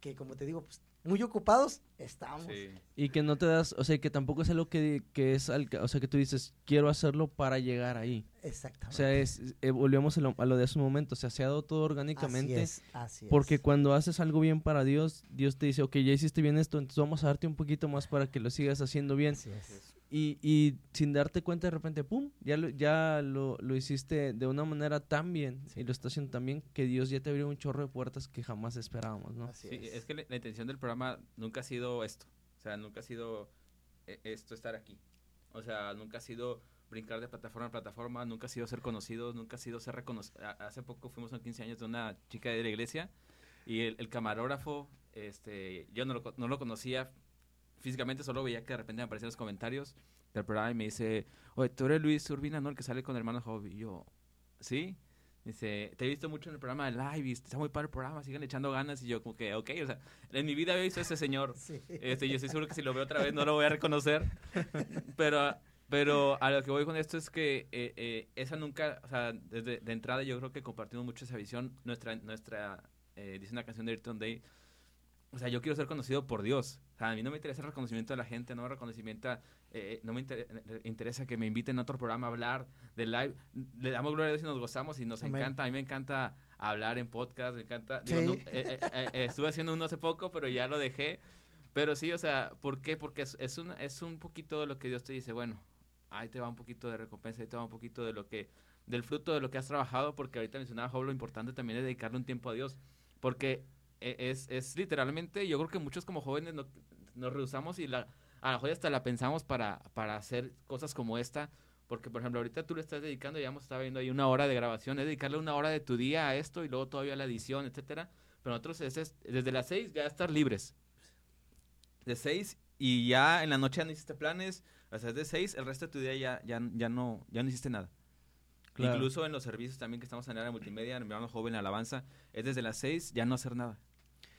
Que como te digo, pues muy ocupados estamos. Y que no te das, o sea, que tampoco es algo que, que es, o sea, que tú dices, quiero hacerlo para llegar ahí. Exactamente. O sea, es, eh, volvemos a lo, a lo, de hace un momento, o sea, se ha dado todo orgánicamente. Así es, así porque cuando haces algo bien para Dios, Dios te dice, ok, ya hiciste bien esto, entonces vamos a darte un poquito más para que lo sigas haciendo bien. Así es. Y, y, sin darte cuenta de repente, ¡pum! Ya lo, ya lo, lo hiciste de una manera tan bien y lo estás haciendo tan bien que Dios ya te abrió un chorro de puertas que jamás esperábamos, ¿no? sí, es. que la, intención del programa nunca ha sido esto. O sea, nunca ha sido eh, esto estar aquí. O sea, nunca ha sido brincar de plataforma a plataforma, nunca ha sido ser conocidos, nunca ha sido ser reconocidos. Hace poco fuimos a 15 años de una chica de la iglesia y el, camarógrafo, este, yo no lo, no lo conocía físicamente solo veía que de repente me aparecían los comentarios del programa y me dice, oye, tú eres Luis Urbina, ¿no? El que sale con hermano Hobby. Y yo, ¿sí? Dice, te he visto mucho en el programa de Live y está muy padre el programa, sigan echando ganas. Y yo, como que, ok, o sea, en mi vida he visto a ese señor. Sí. Este, yo estoy seguro que si lo veo otra vez no lo voy a reconocer. pero, pero a lo que voy con esto es que eh, eh, esa nunca, o sea, desde de entrada yo creo que compartimos mucho esa visión. Nuestra, nuestra eh, dice una canción de Ayrton Day, o sea, yo quiero ser conocido por Dios. O sea, a mí no me interesa el reconocimiento de la gente, no me reconocimiento, eh, no me interesa que me inviten a otro programa a hablar de live. Le damos gloria a Dios y nos gozamos y nos encanta. A mí me encanta hablar en podcast, me encanta. Eh, eh, estuve haciendo uno hace poco, pero ya lo dejé. Pero sí, o sea, ¿por qué? Porque es, es, un, es un poquito de lo que Dios te dice, bueno, ahí te va un poquito de recompensa, ahí te va un poquito de lo que, del fruto de lo que has trabajado, porque ahorita mencionaba Job, lo importante también es dedicarle un tiempo a Dios, porque es, es literalmente, yo creo que muchos como jóvenes nos rehusamos y la, a lo mejor hasta la pensamos para, para hacer cosas como esta, porque por ejemplo ahorita tú le estás dedicando, ya hemos estado viendo ahí una hora de grabación, es dedicarle una hora de tu día a esto y luego todavía la edición, etcétera, pero nosotros es, desde las seis ya estar libres. De seis y ya en la noche ya no hiciste planes, o sea, es de seis, el resto de tu día ya, ya, ya, no, ya no hiciste nada. Incluso en los servicios también que estamos en área multimedia, en Verano Joven, Alabanza, es desde las seis ya no hacer nada.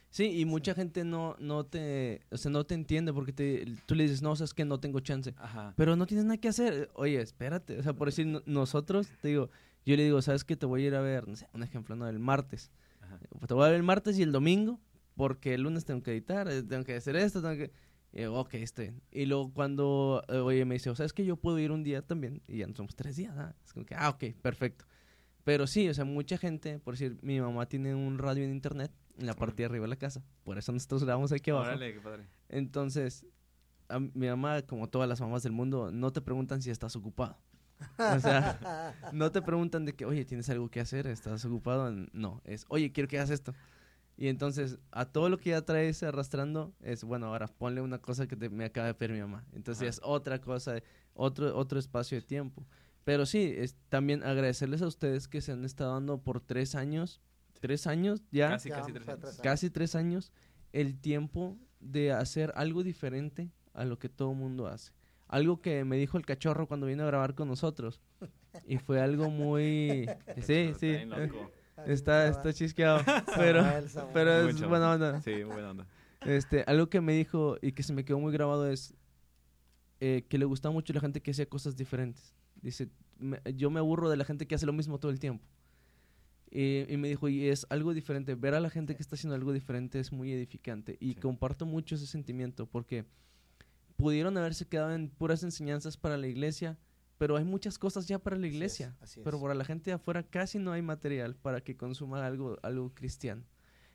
Sí, y mucha gente no, no te, o sea, no te entiende porque te, tú le dices, no, o sea, es que no tengo chance. Pero no tienes nada que hacer. Oye, espérate. O sea, por decir, nosotros, te digo, yo le digo, ¿sabes qué? Te voy a ir a ver, no sé, un ejemplo, ¿no? El martes. Te voy a ver el martes y el domingo porque el lunes tengo que editar, eh, tengo que hacer esto, tengo que... Y ok, estoy. Y luego cuando, eh, oye, me dice, o sea, es que yo puedo ir un día también y ya no somos tres días, ¿ah? Es como que, ah, ok, perfecto. Pero sí, o sea, mucha gente, por decir, mi mamá tiene un radio en internet en la parte de arriba de la casa. Por eso nosotros grabamos aquí abajo. Órale, qué padre. Entonces, a mi mamá, como todas las mamás del mundo, no te preguntan si estás ocupado. O sea, no te preguntan de que, oye, ¿tienes algo que hacer? ¿Estás ocupado? No, es, oye, quiero que hagas esto. Y entonces, a todo lo que ya traes arrastrando, es, bueno, ahora ponle una cosa que me acaba de pedir mi mamá. Entonces, es otra cosa, otro, otro espacio de tiempo. Pero sí, es también agradecerles a ustedes que se han estado dando por tres años tres años ya, casi, casi, tres años. casi tres años, el tiempo de hacer algo diferente a lo que todo mundo hace. Algo que me dijo el cachorro cuando vino a grabar con nosotros. Y fue algo muy... Sí, sí. Está, está chisqueado. Pero, pero es buena onda. Sí, buena onda. Este, algo que me dijo y que se me quedó muy grabado es eh, que le gusta mucho la gente que hace cosas diferentes. Dice, yo me aburro de la gente que hace lo mismo todo el tiempo. Y, me dijo, y es algo diferente, ver a la gente que está haciendo algo diferente es muy edificante. Y comparto mucho ese sentimiento porque pudieron haberse quedado en puras enseñanzas para la iglesia, pero hay muchas cosas ya para la iglesia. Pero para la gente de afuera casi no hay material para que consuma algo, algo cristiano.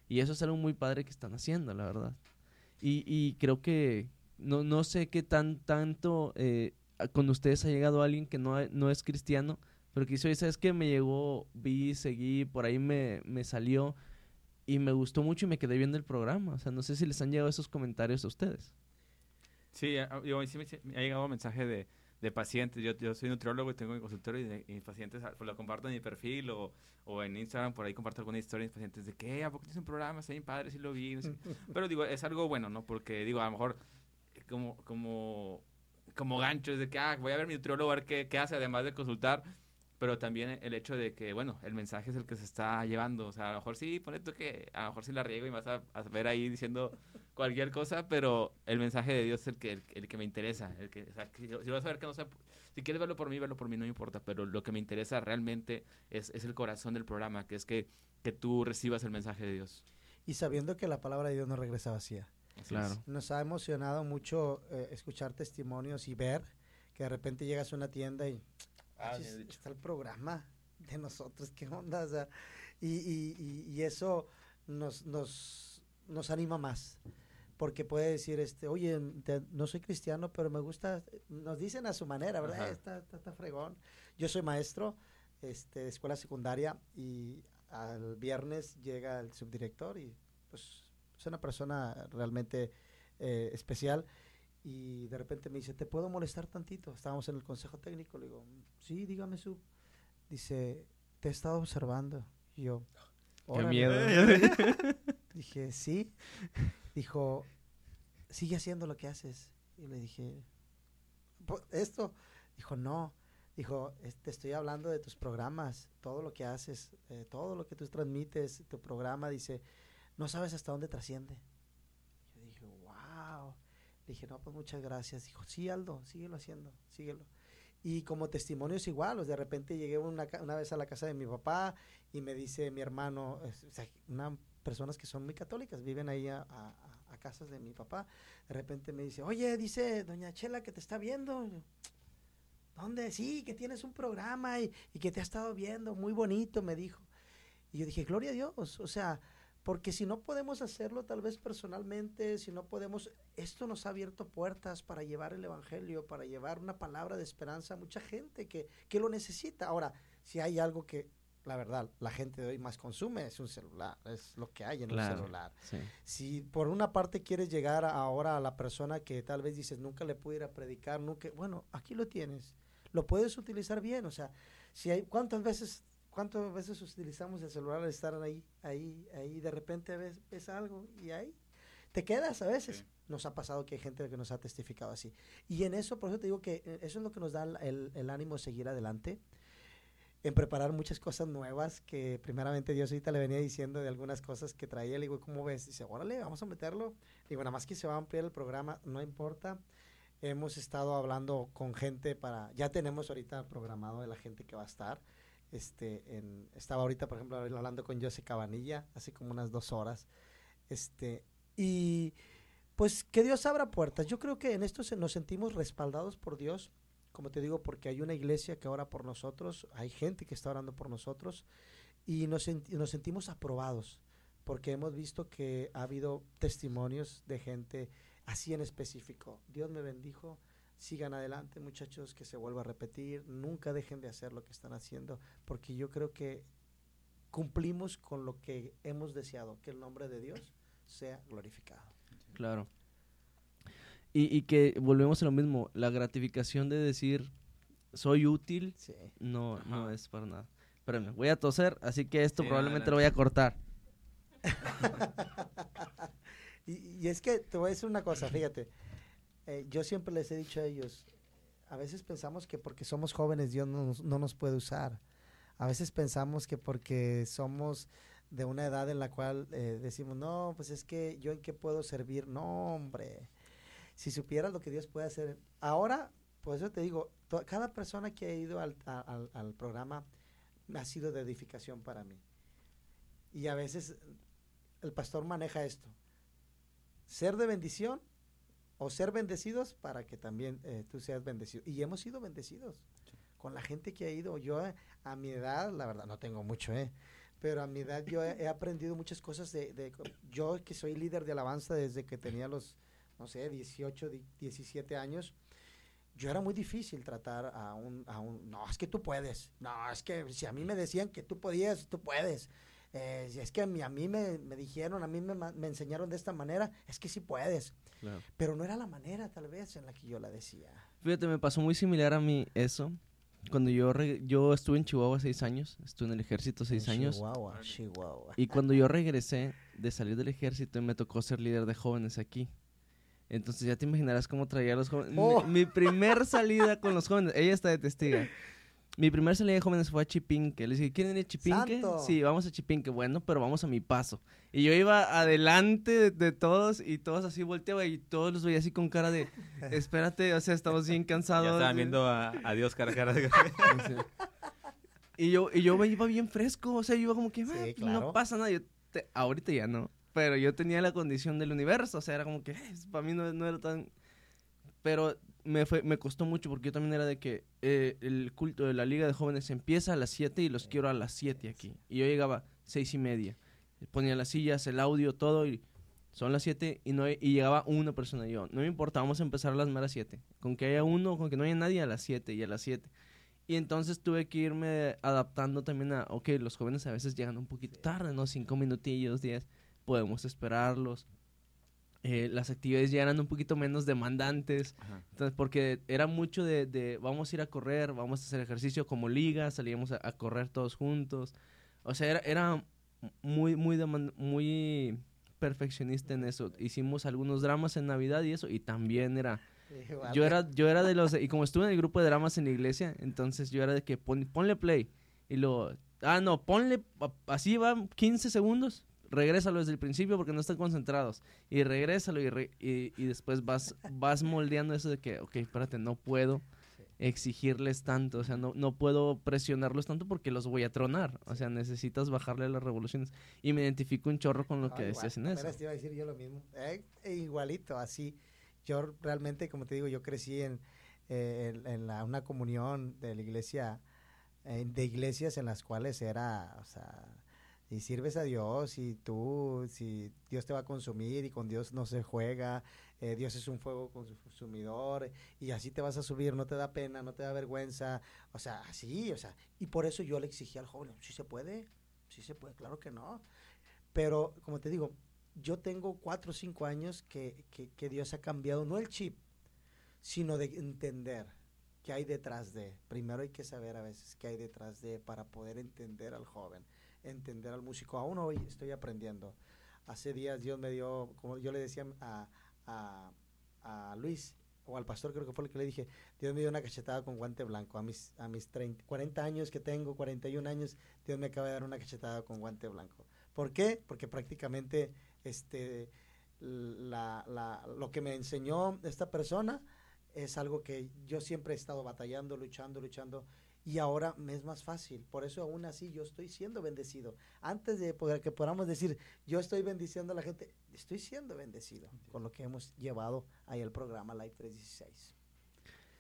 Y eso es algo muy padre que están haciendo, la verdad. Y, y creo que no, no sé qué tan tanto eh, con ustedes ha llegado alguien que no, no es cristiano pero que hizo, ¿sabes qué? Me llegó, vi, seguí, por ahí me, me salió y me gustó mucho y me quedé viendo el programa. O sea, no sé si les han llegado esos comentarios a ustedes. Sí, yo, sí me, ha llegado un mensaje de, de pacientes. Yo, yo, soy nutriólogo y tengo mi consultorio y, pacientes pues, lo comparto en mi perfil o, o, en Instagram, por ahí comparto alguna historia de pacientes de que, ¿a poco tienes un programa? Está bien padre, sí lo vi. Pero digo, es algo bueno, ¿no? Porque digo, a lo mejor como, como, como gancho, es de que, ah, voy a ver mi nutriólogo a ver qué, qué hace, además de consultar pero también el hecho de que, bueno, el mensaje es el que se está llevando. O sea, a lo mejor sí, pone tú que a lo mejor sí la riego y vas a, ver ahí diciendo cualquier cosa, pero el mensaje de Dios es el que, el, que me interesa. El que, o sea, si vas a ver que no sea, si quieres verlo por mí, verlo por mí, no me importa, pero lo que me interesa realmente es, es el corazón del programa, que es que, que tú recibas el mensaje de Dios. Y sabiendo que la palabra de Dios no regresa vacía. claro. Nos ha emocionado mucho eh, escuchar testimonios y ver que de repente llegas a una tienda y Ah, está el programa de nosotros, ¿qué onda? y, eso nos, nos, nos anima más. Porque puede decir, este, oye, no soy cristiano, pero me gusta, nos dicen a su manera, ¿verdad? Está, está, fregón. Yo soy maestro este, de escuela secundaria y al viernes llega el subdirector y pues es una persona realmente eh, especial y de repente me dice, ¿te puedo molestar tantito? Estábamos en el consejo técnico, le digo, sí, dígame su. Dice, te he estado observando. Y yo, qué miedo. dije, sí. Dijo, sigue haciendo lo que haces. Y le dije, ¿esto? Dijo, no. Dijo, te estoy hablando de tus programas, todo lo que haces, eh, todo lo que tú transmites, tu programa, dice, no sabes hasta dónde trasciende. Le dije, no, pues muchas gracias. Dijo, sí, Aldo, síguelo haciendo, síguelo. Y como testimonio es igual, de repente llegué una, una, vez a la casa de mi papá y me dice mi hermano, una personas que son muy católicas, viven ahí a, a, a casas de mi papá. De repente me dice, oye, dice doña Chela que te está viendo. ¿Dónde? Sí, que tienes un programa y, y que te ha estado viendo, muy bonito, me dijo. Y yo dije, gloria a Dios, o sea, porque si no podemos hacerlo tal vez personalmente, si no podemos, esto nos ha abierto puertas para llevar el Evangelio, para llevar una palabra de esperanza a mucha gente que, que lo necesita. Ahora, si hay algo que, la verdad, la gente de hoy más consume, es un celular, es lo que hay en Claro, un celular. Sí. Si por una parte quieres llegar a- ahora a la persona que tal vez dices, nunca le pude ir a predicar, nunca, bueno, aquí lo tienes, lo puedes utilizar bien, o sea, si hay, ¿cuántas veces ¿Cuántas veces utilizamos el celular al estar ahí, ahí, ahí, de repente ves, ves algo y ahí te quedas a veces? Sí. Nos ha pasado que hay gente que nos ha testificado así. Y en eso, por eso te digo que eh, eso es lo que nos da el, el- ánimo de seguir adelante, en preparar muchas cosas nuevas que primeramente Dios ahorita le venía diciendo de algunas cosas que traía. Le digo, ¿cómo ves? Dice, órale, vamos a meterlo. Digo, nada más que se va a ampliar el programa, no importa. Hemos estado hablando con gente para, ya tenemos ahorita programado de la gente que va a estar. Este, en, estaba ahorita, por ejemplo, hablando con José Cabanilla, hace como unas dos horas. Este, y pues que Dios abra puertas. Yo creo que en esto se- nos sentimos respaldados por Dios, como te digo, porque hay una iglesia que ora por nosotros, hay gente que está orando por nosotros y nos, senti- nos sentimos aprobados, porque hemos visto que ha habido testimonios de gente así en específico. Dios me bendijo. Sigan adelante, muchachos, que se vuelva a repetir. Nunca dejen de hacer lo que están haciendo, porque yo creo que cumplimos con lo que hemos deseado, que el nombre de Dios sea glorificado. Claro. Y, y que volvemos a lo mismo, la gratificación de decir soy útil Sí. no, no es para nada. Espérame, voy a toser, así que esto Sí, probablemente adelante. lo voy a cortar. y, y es que te voy a decir una cosa, fíjate, eh, yo siempre les he dicho a ellos, a veces pensamos que porque somos jóvenes Dios no nos, no nos puede usar. A veces pensamos que porque somos de una edad en la cual eh, decimos, no, pues es que yo en qué puedo servir. No, hombre. Si supieras lo que Dios puede hacer. Ahora, por eso te digo, cada persona que ha ido al, al- al programa ha sido de edificación para mí. Y a veces el pastor maneja esto. Ser de bendición o ser bendecidos para que también eh, tú seas bendecido. Y hemos sido bendecidos con la gente que ha ido. Yo eh, a mi edad, la verdad, no tengo mucho, ¿eh? Pero a mi edad yo he, he aprendido muchas cosas de, de- Yo que soy líder de alabanza desde que tenía los, no sé, 18, di- 17 años. Yo era muy difícil tratar a un, a un... No, es que tú puedes. No, es que si a mí me decían que tú podías, tú puedes. Eh, es que a mí, a mí me, me dijeron, a mí me, me enseñaron de esta manera, es que sí puedes. Pero no era la manera tal vez en la que yo la decía. Fíjate, me pasó muy similar a mí eso. Cuando yo, reg- yo estuve en Chihuahua seis años, estuve en el ejército seis En años. Chihuahua, Chihuahua. Y cuando yo regresé de salir del ejército, me tocó ser líder de jóvenes aquí. Entonces ya te imaginarás cómo traía a los jóvenes. Mi- Oh. Mi, primer salida con los jóvenes, ella está de testiga. Mi primer salida de jóvenes fue a Chipinque. Les dije, ¿quieren ir a Chipinque? ¡Santo! Sí, vamos a Chipinque. Bueno, pero vamos a mi paso. Y yo iba adelante de, de todos y todos así volteaba y todos los veía así con cara de, espérate, o sea, estamos bien cansados. Ya estaban viendo a, a Dios cara a cara. Sí. Y yo, y yo me iba bien fresco, o sea, yo iba como que, Sí, "Ah, pues, claro. no pasa nada. Yo te- ahorita ya no, pero yo tenía la condición del universo, o sea, era como que, para mí no, no era tan... Pero me, fue, me costó mucho porque yo también era de que eh, el culto de la Liga de Jóvenes empieza a las 7 y los quiero a las 7 aquí. Y yo llegaba seis y media, ponía las sillas, el audio, todo, y son las 7 y, no, y llegaba una persona. Yo, no me importa, vamos a empezar a las meras 7. Con que haya uno, con que no haya nadie, a las 7 y a las 7. Y entonces tuve que irme adaptando también a, ok, los jóvenes a veces llegan un poquito tarde, ¿no? Cinco minutillos, diez, podemos esperarlos. Eh, las actividades ya eran un poquito menos demandantes, Ajá. entonces, porque era mucho de, de vamos a ir a correr, vamos a hacer ejercicio como liga, salíamos a, a correr todos juntos. O sea, era, era muy, muy, deman- muy perfeccionista en eso. Hicimos algunos dramas en Navidad y eso, y también era yo era, yo era de los, y como estuve en el grupo de dramas en la iglesia, entonces yo era de que pon- ponle play. Y lo, ah, no, ponle, así va 15 segundos, regrésalo desde el principio porque no están concentrados. Y regrésalo y, re- y, y después vas, vas moldeando eso de que, ok, espérate, no puedo. exigirles tanto, o sea, no, no puedo presionarlos tanto porque los voy a tronar, o sea, necesitas bajarle las revoluciones. Y me identifico un chorro con lo que Ah, decías en igual. eso. Te iba a decir yo lo mismo. Eh, e igualito, así. Yo realmente, como te digo, yo crecí en, eh, en, en la, una comunión de la iglesia, eh, de iglesias en las cuales era, o sea, y sirves a Dios y tú, si Dios te va a consumir y con Dios no se juega, eh, Dios es un fuego consumidor y así te vas a subir, no te da pena, no te da vergüenza, o sea, así, o sea, y por eso yo le exigí al joven, sí se puede, sí se puede, claro que no, pero como te digo, yo tengo cuatro o cinco años que, que Dios ha cambiado, no el chip, sino de entender qué hay detrás de. Primero hay que saber a veces qué hay detrás de para poder entender al joven, entender al músico. Aún hoy estoy aprendiendo. Hace días Dios me dio, como yo le decía a, a, a Luis, o al pastor creo que fue el que le dije, Dios me dio una cachetada con guante blanco. A mis, a mis 30, 40 años que tengo, 41 años, Dios me acaba de dar una cachetada con guante blanco. ¿Por qué? Porque prácticamente este, la, la, lo que me enseñó esta persona es algo que yo siempre he estado batallando, luchando, luchando, y ahora me es más fácil. Por eso aún así yo estoy siendo bendecido. Antes de poder que podamos decir, yo estoy bendiciendo a la gente, estoy siendo bendecido con lo que hemos llevado ahí el programa Live 316.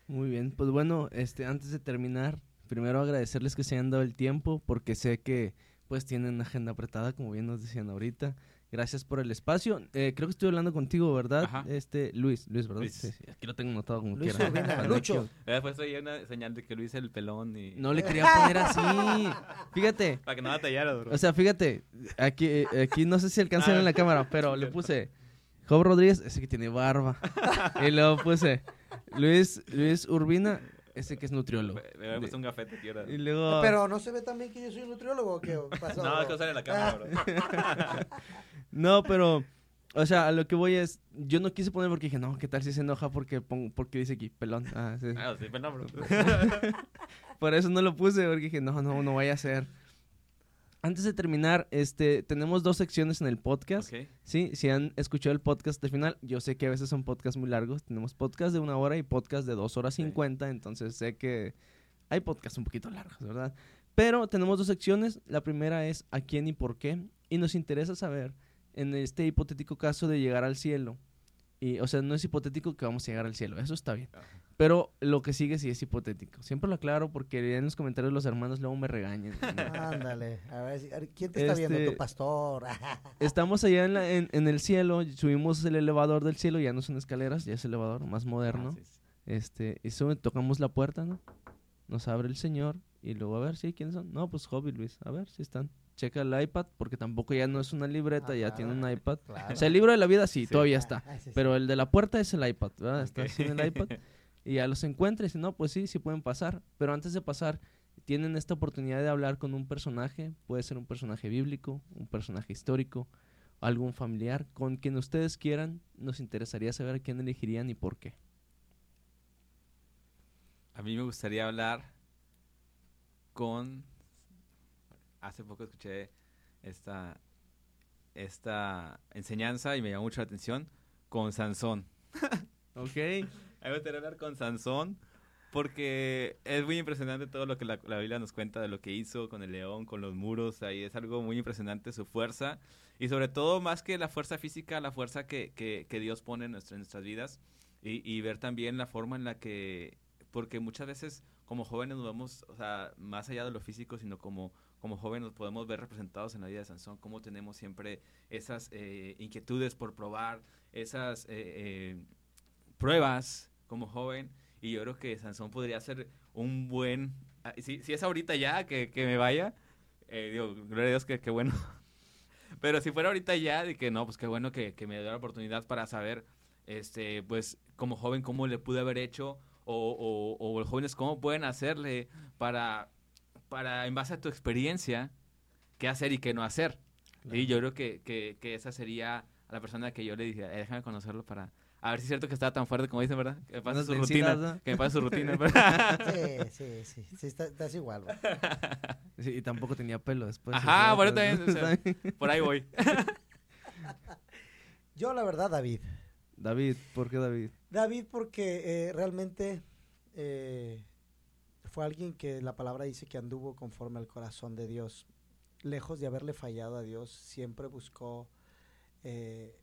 Muy bien, pues bueno, este, antes de terminar, primero agradecerles que se hayan dado el tiempo, porque sé que pues tienen una agenda apretada, como bien nos decían ahorita. Gracias por el espacio. Eh, creo que estoy hablando contigo, ¿verdad? Ajá. Este, Luis, Luis, ¿verdad? Luis. Sí, sí, aquí lo tengo notado como Luis quiera. Lucho. Después hay una señal de que Luis el pelón y... No le quería poner así. Fíjate, Para que no batallara, bro. o sea, fíjate, aquí, eh, aquí no sé si alcanzan Ah, en la cámara, pero le puse Job Rodríguez, ese que tiene barba. y luego puse Luis, Luis Urbina, ese que es nutriólogo. Me había puesto un gafete ahora. Y luego... Pero no se ve también que yo soy un nutriólogo o qué pasó. No, es que sale en la cámara, bro. No, pero, o sea, a lo que voy es, yo no quise poner porque dije, no, ¿qué tal si se enoja porque, porque dice aquí, pelón? Ah, sí. Ah, sí, pelón, bro. Por eso no lo puse, porque dije, no, no, no vaya a ser. Antes de terminar, este, tenemos dos secciones en el podcast. Sí, si han escuchado el podcast del final, yo sé que a veces son podcasts muy largos. Tenemos podcast de una hora y podcast de dos horas cincuenta, entonces sé que hay podcasts un poquito largos, ¿verdad? Pero tenemos dos secciones. La primera es a quién y por qué. Y nos interesa saber, en este hipotético caso de llegar al cielo, y, o sea, no es hipotético que vamos a llegar al cielo, eso está bien. Ajá. Pero lo que sigue sí es hipotético. Siempre lo aclaro porque en los comentarios los hermanos luego me regañan. Ándale, a ver, ¿quién te está viendo? Este- Tu pastor. Estamos allá en, la- en- en el cielo, subimos el elevador del cielo, ya no son escaleras, ya es elevador más moderno. Sí, sí. Este, y sube- tocamos la puerta, ¿no? Nos abre el señor y luego a ver si quiénes son. No, pues Job y Luis, a ver si están. Checa el iPad porque tampoco ya no es una libreta, Ah, ya claro. tiene un iPad. Claro. O sea, el libro de la vida sí, Sí. todavía está. Ah, sí. Pero el de la puerta es el iPad, ¿verdad? Está en el iPad. Y ya los encuentra y dice, no, pues sí, sí pueden pasar. Pero antes de pasar, tienen esta oportunidad de hablar con un personaje. Puede ser un personaje bíblico, un personaje histórico, algún familiar. Con quien ustedes quieran, nos interesaría saber a quién elegirían y por qué. A mí me gustaría hablar con... Hace poco escuché esta, esta enseñanza y me llamó mucho la atención con Sansón. Ok. A mí me gustaría hablar con Sansón porque es muy impresionante todo lo que la, la Biblia nos cuenta de lo que hizo con el león, con los muros. Ahí es algo muy impresionante su fuerza y sobre todo más que la fuerza física, la fuerza que, que, que Dios pone en, nuestra- en nuestras vidas y, y ver también la forma en la que, porque muchas veces como jóvenes nos vemos, o sea, más allá de lo físico, sino como, como jóvenes nos podemos ver representados en la vida de Sansón, cómo tenemos siempre esas eh, inquietudes por probar, esas... eh, eh, pruebas como joven. Y yo creo que Sansón podría ser un buen ah, si, si es ahorita ya que, que me vaya eh, digo gloria a Dios que, que bueno. Pero si fuera ahorita ya de que no pues qué bueno que, que me dio la oportunidad para saber este pues como joven cómo le pude haber hecho o, o, o los jóvenes cómo pueden hacerle para para en base a tu experiencia qué hacer y qué no hacer y yo creo que, que, que esa sería a la persona que yo le dije, "Eh, déjame conocerlo para... A ver si es cierto que estaba tan fuerte como dicen, ¿verdad? Que me pase su rutina. ¿no? Que me pase su rutina. ¿verdad? Sí, sí, sí, sí, está- estás igual. güey. Sí, y tampoco tenía pelo después. Ajá, bueno, también, o sea, Por ahí voy. Yo, la verdad, David. David, ¿por qué David? David, porque eh, realmente eh, fue alguien que la palabra dice que anduvo conforme al corazón de Dios. Lejos de haberle fallado a Dios, siempre buscó eh,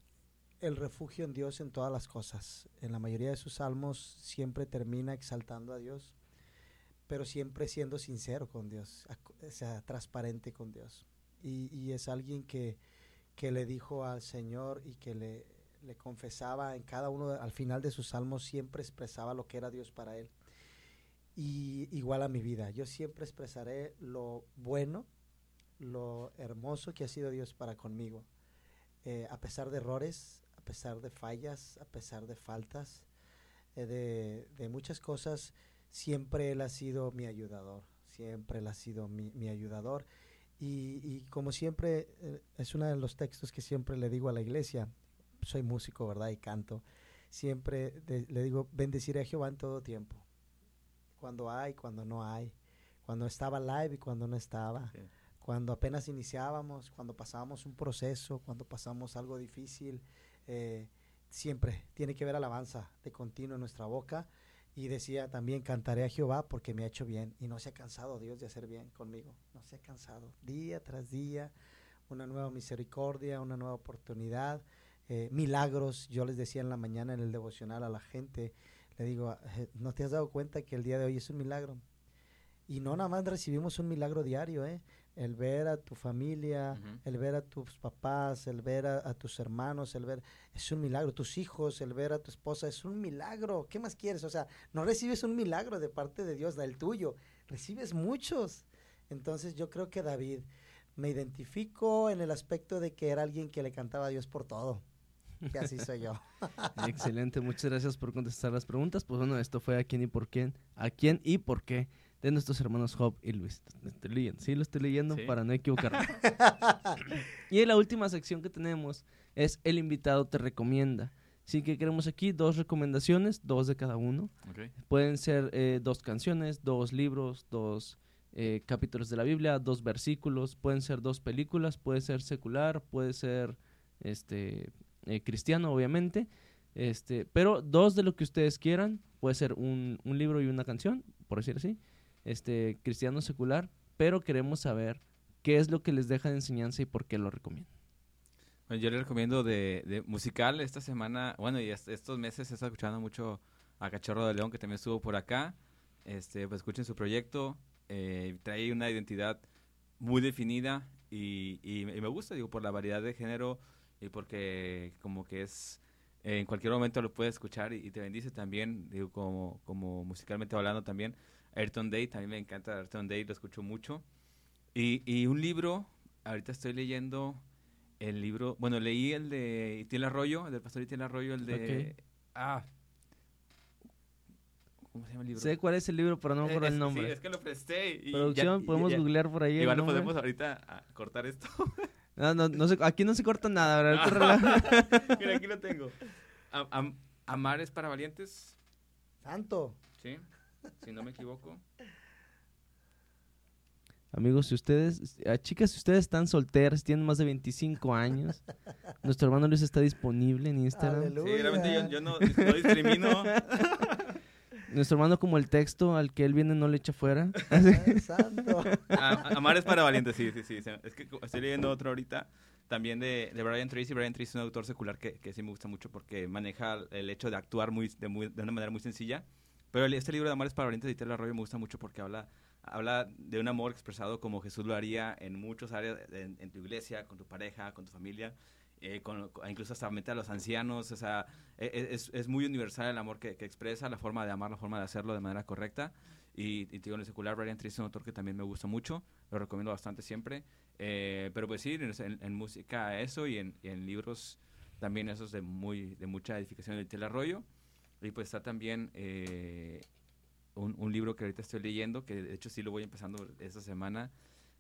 el refugio en Dios en todas las cosas. En la mayoría de sus salmos siempre termina exaltando a Dios, pero siempre siendo sincero con Dios, o sea, transparente con Dios. Y, y es alguien que, que, le dijo al Señor y que le, le confesaba en cada uno, al final de sus salmos, siempre expresaba lo que era Dios para él. Y igual a mi vida, yo siempre expresaré lo bueno, lo hermoso que ha sido Dios para conmigo. Eh, a pesar de errores, a pesar de fallas, a pesar de faltas, eh, de, muchas cosas, siempre Él ha sido mi ayudador, siempre Él ha sido mi, ayudador. Y, como siempre, eh, es uno de los textos que siempre le digo a la iglesia, soy músico, ¿verdad? Y canto, siempre le digo, bendeciré a Jehová en todo tiempo, cuando hay, cuando no hay, cuando estaba live y cuando no estaba. Sí cuando apenas iniciábamos, cuando pasábamos un proceso, cuando pasamos algo difícil, eh, siempre tiene que haber alabanza de continuo en nuestra boca. Y decía también, cantaré a Jehová porque me ha hecho bien. Y no se ha cansado Dios de hacer bien conmigo. No se ha cansado. Día tras día, una nueva misericordia, una nueva oportunidad. Eh, milagros. Yo les decía en la mañana en el devocional a la gente, le digo, ¿no te has dado cuenta que el día de hoy es un milagro? Y no nada más recibimos un milagro diario, ¿eh? el ver a tu familia, el ver a tus papás, el ver a, tus hermanos, el ver, es un milagro, tus hijos, el ver a tu esposa, es un milagro. ¿Qué más quieres? O sea, no recibes un milagro de parte de Dios, del tuyo, recibes muchos. Entonces yo creo que David me identifico en el aspecto de que era alguien que le cantaba a Dios por todo. Y así soy yo. Excelente, muchas gracias por contestar las preguntas. Pues bueno, esto fue a quién y por quién, a quién y por qué de nuestros hermanos Job y Luis. Estoy leyendo, sí, lo estoy leyendo para no equivocarme. y la última sección que tenemos es El invitado te recomienda. Así que queremos aquí dos recomendaciones, dos de cada uno. Pueden ser eh, dos canciones, dos libros, dos eh, capítulos de la Biblia, dos versículos, pueden ser dos películas, puede ser secular, puede ser este eh, cristiano, obviamente. Este, pero dos de lo que ustedes quieran, puede ser un, un libro y una canción, por decir así este, cristiano secular, pero queremos saber qué es lo que les deja de enseñanza y por qué lo recomiendan. Bueno, yo les recomiendo de, musical esta semana, bueno, y estos meses he estado escuchando mucho a Cachorro de León, que también estuvo por acá. Este, pues escuchen su proyecto, eh, trae una identidad muy definida y, y, me gusta, digo, por la variedad de género y porque como que es, en cualquier momento lo puedes escuchar y, te bendice también, digo, como, como musicalmente hablando también. Ayrton Day, también me encanta Ayrton Day, lo escucho mucho. Y, y un libro, ahorita estoy leyendo el libro, bueno, leí el de Itiel Arroyo, el del pastor Itiel Arroyo, el de... Ah, ¿Cómo se llama el libro? Sé cuál es el libro, pero no me acuerdo el nombre. Sí, es que lo presté. Y Producción, podemos googlear por ahí. Igual no podemos ahorita ah, cortar esto. no, no, no aquí no se corta nada, ¿verdad? Mira, aquí lo tengo. amar es para valientes. Santo. Sí si no me equivoco. Amigos, si ustedes, ah, chicas, si ustedes están solteras, tienen más de 25 años, nuestro hermano Luis está disponible en Instagram. Sí, realmente yo, no, discrimino. nuestro hermano como el texto al que él viene no le echa fuera. amar es para valientes, sí, sí, sí. Es que estoy leyendo otro ahorita, también de, de Brian Tracy. Brian Tracy es un autor secular que, que, sí me gusta mucho porque maneja el hecho de actuar muy, de, muy, de una manera muy sencilla pero este libro de Amores para Valientes de Italia Arroyo me gusta mucho porque habla, habla de un amor expresado como Jesús lo haría en muchas áreas, en, tu iglesia, con tu pareja, con tu familia, eh, con, incluso hasta a los ancianos. O sea, e, e, es, es, muy universal el amor que, que, expresa, la forma de amar, la forma de hacerlo de manera correcta. Y, y digo, en el secular, Brian Tracy es un autor que también me gusta mucho, lo recomiendo bastante siempre. Eh, pero pues sí, en, en, música eso y en, en libros también esos de, muy, de mucha edificación de Italia Arroyo. Y pues está también eh, un, un, libro que ahorita estoy leyendo, que de hecho sí lo voy empezando esta semana,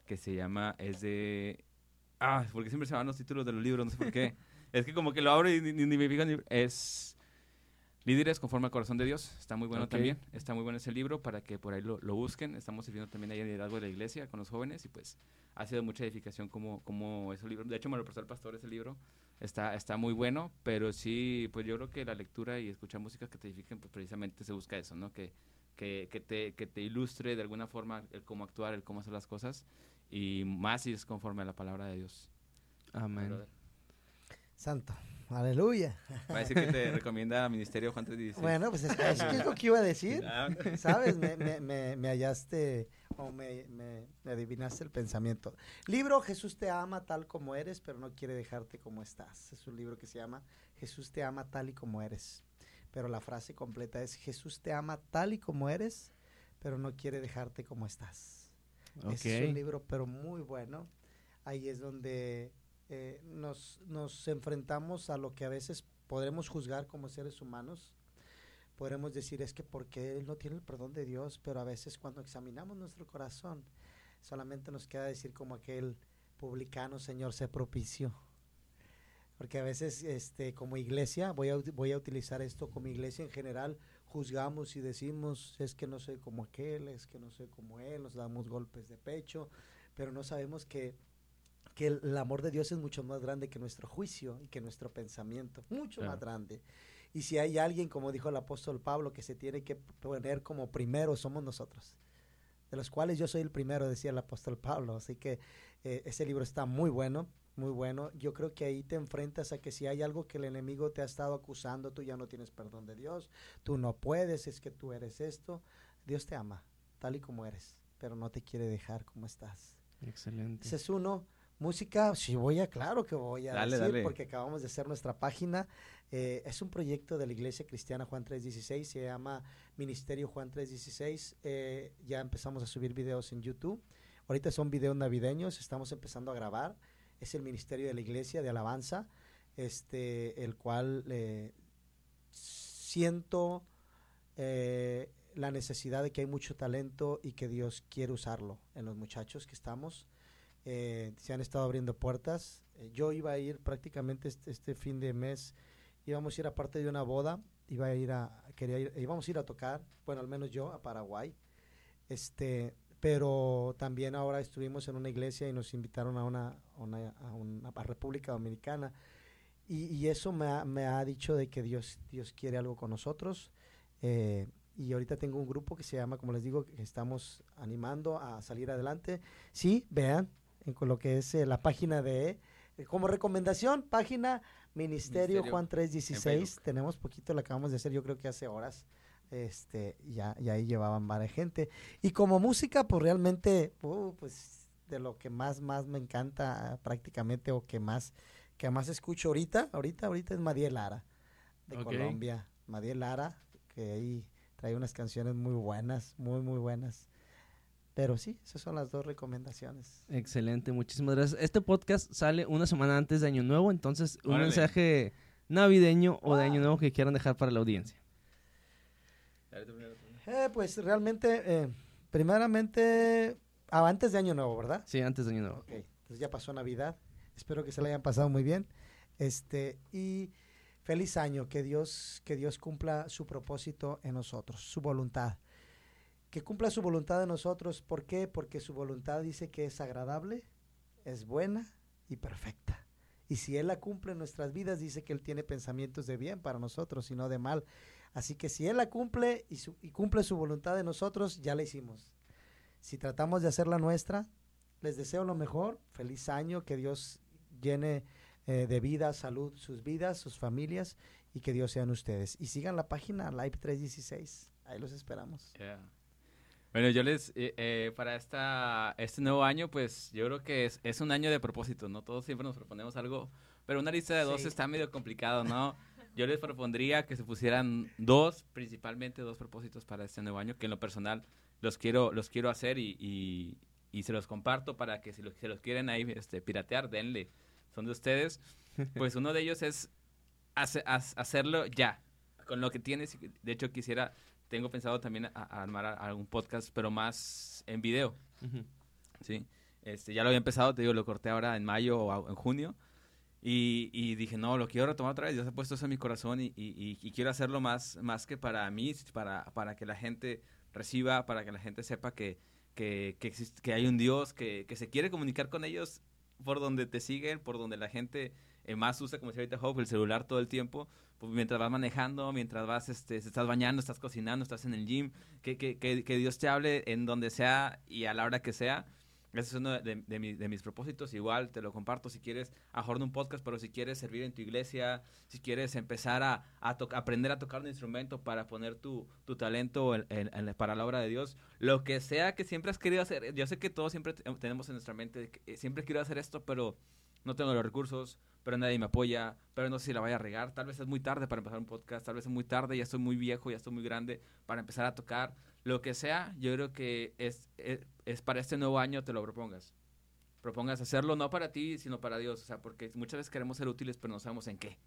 que se llama, es de... Ah, porque siempre se van los títulos de los libros, no sé por qué. es que como que lo abro y ni, me fijo, es... Líderes conforme al corazón de Dios, está muy bueno también, está muy bueno ese libro para que por ahí lo, lo busquen, estamos sirviendo también ahí el liderazgo de la iglesia con los jóvenes y pues ha sido mucha edificación como, como ese libro, de hecho me lo prestó el pastor ese libro, está, está muy bueno, pero sí, pues yo creo que la lectura y escuchar música que te edifiquen, pues precisamente se busca eso, ¿no? Que, que, que, te, que te ilustre de alguna forma el cómo actuar, el cómo hacer las cosas, y más si es conforme a la palabra de Dios. Amén. Brother. Santo. Aleluya. Decir que te recomienda Ministerio Juan 316. Bueno, pues es, es que es lo que iba a decir. Ah, ¿Sabes? Me, me, me, me hallaste o me, me- me adivinaste el pensamiento. Libro Jesús te ama tal como eres, pero no quiere dejarte como estás. Es un libro que se llama Jesús te ama tal y como eres. Pero la frase completa es Jesús te ama tal y como eres, pero no quiere dejarte como estás. Ese es un libro, pero muy bueno. Ahí es donde eh, nos, nos enfrentamos a lo que a veces podremos juzgar como seres humanos. Podremos decir es que porque él no tiene el perdón de Dios, pero a veces cuando examinamos nuestro corazón, solamente nos queda decir como aquel publicano, Señor, sé propicio. Porque a veces, este, como iglesia, voy a, voy a utilizar esto como iglesia en general, juzgamos y decimos, es que no soy como aquel, es que no soy como él, nos damos golpes de pecho, pero no sabemos que, que el, el amor de Dios es mucho más grande que nuestro juicio y que nuestro pensamiento, mucho más grande. Y si hay alguien, como dijo el apóstol Pablo, que se tiene que poner como primero, somos nosotros. De los cuales yo soy el primero, decía el apóstol Pablo. Así que eh, ese libro está muy bueno, muy bueno. Yo creo que ahí te enfrentas a que si hay algo que el enemigo te ha estado acusando, tú ya no tienes perdón de Dios, tú no puedes, es que tú eres esto. Dios te ama, tal y como eres, pero no te quiere dejar como estás. Excelente. Ese es uno. Música, sí voy a, claro que voy a Dale, decir, dale. porque acabamos de hacer nuestra página. Eh, es un proyecto de la Iglesia Cristiana Juan 316, se llama Ministerio Juan 316. Eh, ya empezamos a subir videos en YouTube. Ahorita son videos navideños, estamos empezando a grabar. Es el Ministerio de la Iglesia de Alabanza, este, el cual eh, siento eh, la necesidad de que hay mucho talento y que Dios quiere usarlo en los muchachos que estamos. Eh, se han estado abriendo puertas. Yo iba a ir prácticamente este, este fin de mes, íbamos a ir aparte de una boda, iba a ir a, quería ir, íbamos a ir a tocar, bueno, al menos yo, a Paraguay. Este, pero también ahora estuvimos en una iglesia y nos invitaron a una, una, a una- a República Dominicana. Y, y eso me ha, me ha dicho de que Dios, Dios quiere algo con nosotros. Eh, y ahorita tengo un grupo que se llama, como les digo, que estamos animando a salir adelante. Sí, vean en lo que es eh, la página de, eh, como recomendación, página Ministerio, Ministerio Juan en 316. Facebook. Tenemos poquito, la acabamos de hacer, yo creo que hace horas. Este, ya, y ahí llevaban varias gente. Y como música, pues realmente, uh, pues de lo que más, más me encanta ah, prácticamente o que más, que más escucho ahorita, ahorita, ahorita es Madiel Lara, de. Colombia. Madiel Lara, que ahí trae unas canciones muy buenas, muy, muy buenas. Pero sí, esas son las dos recomendaciones. Excelente, muchísimas gracias. Este podcast sale una semana antes de Año Nuevo, entonces un Órale. mensaje navideño o de Año Nuevo que quieran dejar para la audiencia. Dale tú primero, tú. Eh, pues realmente, eh, primeramente, ah, antes de Año Nuevo, ¿verdad? Sí, antes de Año Nuevo. Ok, entonces ya pasó Navidad. Espero que se la hayan pasado muy bien. Este, y feliz año, que Dios, que Dios cumpla su propósito en nosotros, su voluntad. Que cumpla su voluntad en nosotros, ¿por qué? Porque su voluntad dice que es agradable, es buena y perfecta. Y si Él la cumple en nuestras vidas, dice que Él tiene pensamientos de bien para nosotros y no de mal. Así que si Él la cumple y, su- y cumple su voluntad en nosotros, ya la hicimos. Si tratamos de hacer la nuestra, les deseo lo mejor, feliz año, que Dios llene eh, de vida, salud sus vidas, sus familias y que Dios sean ustedes. Y sigan la página Live 316, ahí los esperamos. Yeah. Bueno, yo les, eh, eh, para esta, este nuevo año, pues yo creo que es, es un año de propósito, ¿no? Todos siempre nos proponemos algo, pero una lista de dos Sí. está medio complicado, ¿no? Yo les propondría que se pusieran dos, principalmente dos propósitos para este nuevo año, que en lo personal los quiero, los quiero hacer y, y, y se los comparto para que si los, se los quieren ahí este, piratear, denle. Son de ustedes. Pues uno de ellos es hace- hacerlo ya, con lo que tienes. De hecho, quisiera, tengo pensado también a, a armar a- algún podcast, pero más en video. ¿sí? Este, ya lo había empezado, te digo, lo corté ahora en mayo o en junio. Y, dije, no, lo quiero retomar otra vez. Dios ha puesto eso en mi corazón y, quiero hacerlo más, más que para mí, para, para que la gente reciba, para que la gente sepa que, que, que, existe, que hay un Dios, que, que se quiere comunicar con ellos por donde te siguen, por donde la gente eh, más usa, como decía ahorita Hope, el celular todo el tiempo, pues mientras vas manejando, mientras vas, este, estás bañando, estás cocinando, estás en el gym, que, que Dios te hable en donde sea y a la hora que sea. Ese es uno de, de, mi, de, mis propósitos. Igual te lo comparto si quieres, a de un podcast, pero si quieres servir en tu iglesia, si quieres empezar a, aprender a tocar un instrumento para poner tu, talento en, en, para la obra de Dios, lo que sea que siempre has querido hacer. Yo sé que todos siempre tenemos en nuestra mente, que siempre quiero hacer esto, pero no tengo los recursos, pero nadie me apoya, pero no sé si la vaya a regar. Tal vez es muy tarde para empezar un podcast, tal vez es muy tarde, ya estoy muy viejo, ya estoy muy grande para empezar a tocar lo que sea, yo creo que es, es, para este nuevo año te lo propongas. Propongas hacerlo no para ti, sino para Dios. O sea, porque muchas veces queremos ser útiles, pero no sabemos en qué.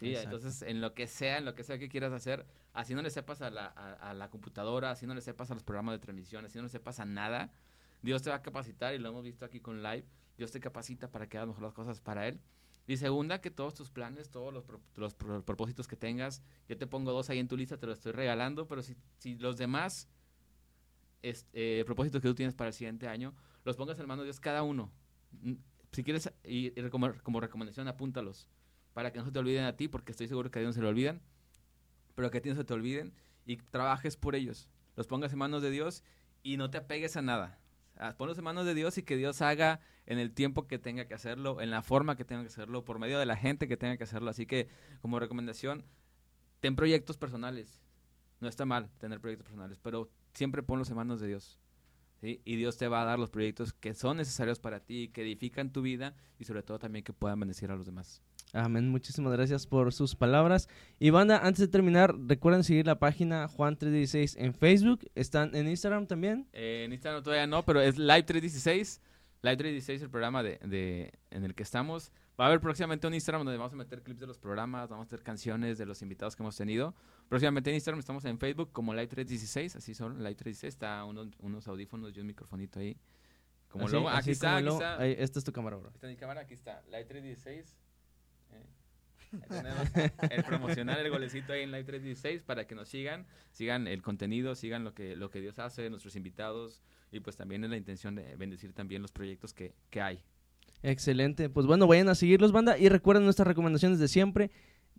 ¿sí? Entonces, en lo que sea, en lo que sea que quieras hacer, así no le sepas a la, a, la computadora, así no le sepas a los programas de transmisión, así no le sepas a nada, Dios te va a capacitar y lo hemos visto aquí con Live. Dios te capacita para que hagas mejor las cosas para Él. Y segunda, que todos tus planes, todos los, los, propósitos que tengas, yo te pongo dos ahí en tu lista, te los estoy regalando, pero si, si los demás eh, propósitos que tú tienes para el siguiente año, los pongas en manos de Dios cada uno. Si quieres, y, como, recomendación, apúntalos, para que no se te olviden a ti, porque estoy seguro que a Dios no se lo olvidan, pero que a ti no se te olviden y trabajes por ellos. Los pongas en manos de Dios y no te apegues a nada. Ah, ponlos en manos de Dios y que Dios haga en el tiempo que tenga que hacerlo, en la forma que tenga que hacerlo, por medio de la gente que tenga que hacerlo. Así que, como recomendación, ten proyectos personales. No está mal tener proyectos personales, pero siempre ponlos en manos de Dios. Y Dios te va a dar los proyectos que son necesarios para ti, que edifican tu vida y sobre todo también que puedan bendecir a los demás. Amén. Muchísimas gracias por sus palabras. Y banda, antes de terminar, recuerden seguir la página Juan316 en Facebook. ¿Están en Instagram también? Eh, en Instagram todavía no, pero es Live316. Live316 es el programa de, de, en el que estamos. Va a haber próximamente un Instagram donde vamos a meter clips de los programas, vamos a meter canciones de los invitados que hemos tenido. Próximamente en Instagram estamos en Facebook como Live316, así son, Live316. Está unos, unos audífonos y un microfonito ahí. Como luego, aquí, está, aquí está. esta es tu cámara, bro. Esta es mi cámara, aquí está. Live316 tenemos el promocionar el golecito ahí en Live 316 para que nos sigan, sigan el contenido, sigan lo que, lo que Dios hace, nuestros invitados y pues también es la intención de bendecir también los proyectos que, que hay. Excelente, pues bueno, vayan a seguirlos banda y recuerden nuestras recomendaciones de siempre.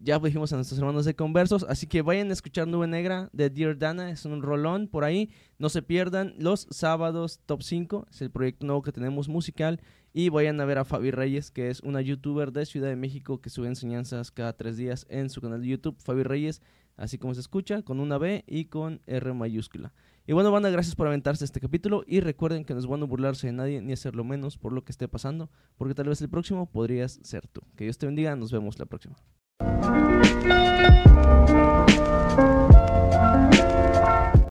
Ya dijimos a nuestros hermanos de Conversos, así que vayan a escuchar Nube Negra de Dear Dana, es un rolón por ahí. No se pierdan los sábados Top 5, es el proyecto nuevo que tenemos musical. Y vayan a ver a Fabi Reyes, que es una youtuber de Ciudad de México que sube enseñanzas cada tres días en su canal de YouTube, Fabi Reyes, así como se escucha, con una B y con R mayúscula. Y bueno, banda, gracias por aventarse este capítulo y recuerden que no es bueno burlarse de nadie ni hacerlo menos por lo que esté pasando, porque tal vez el próximo podrías ser tú. Que Dios te bendiga, nos vemos la próxima.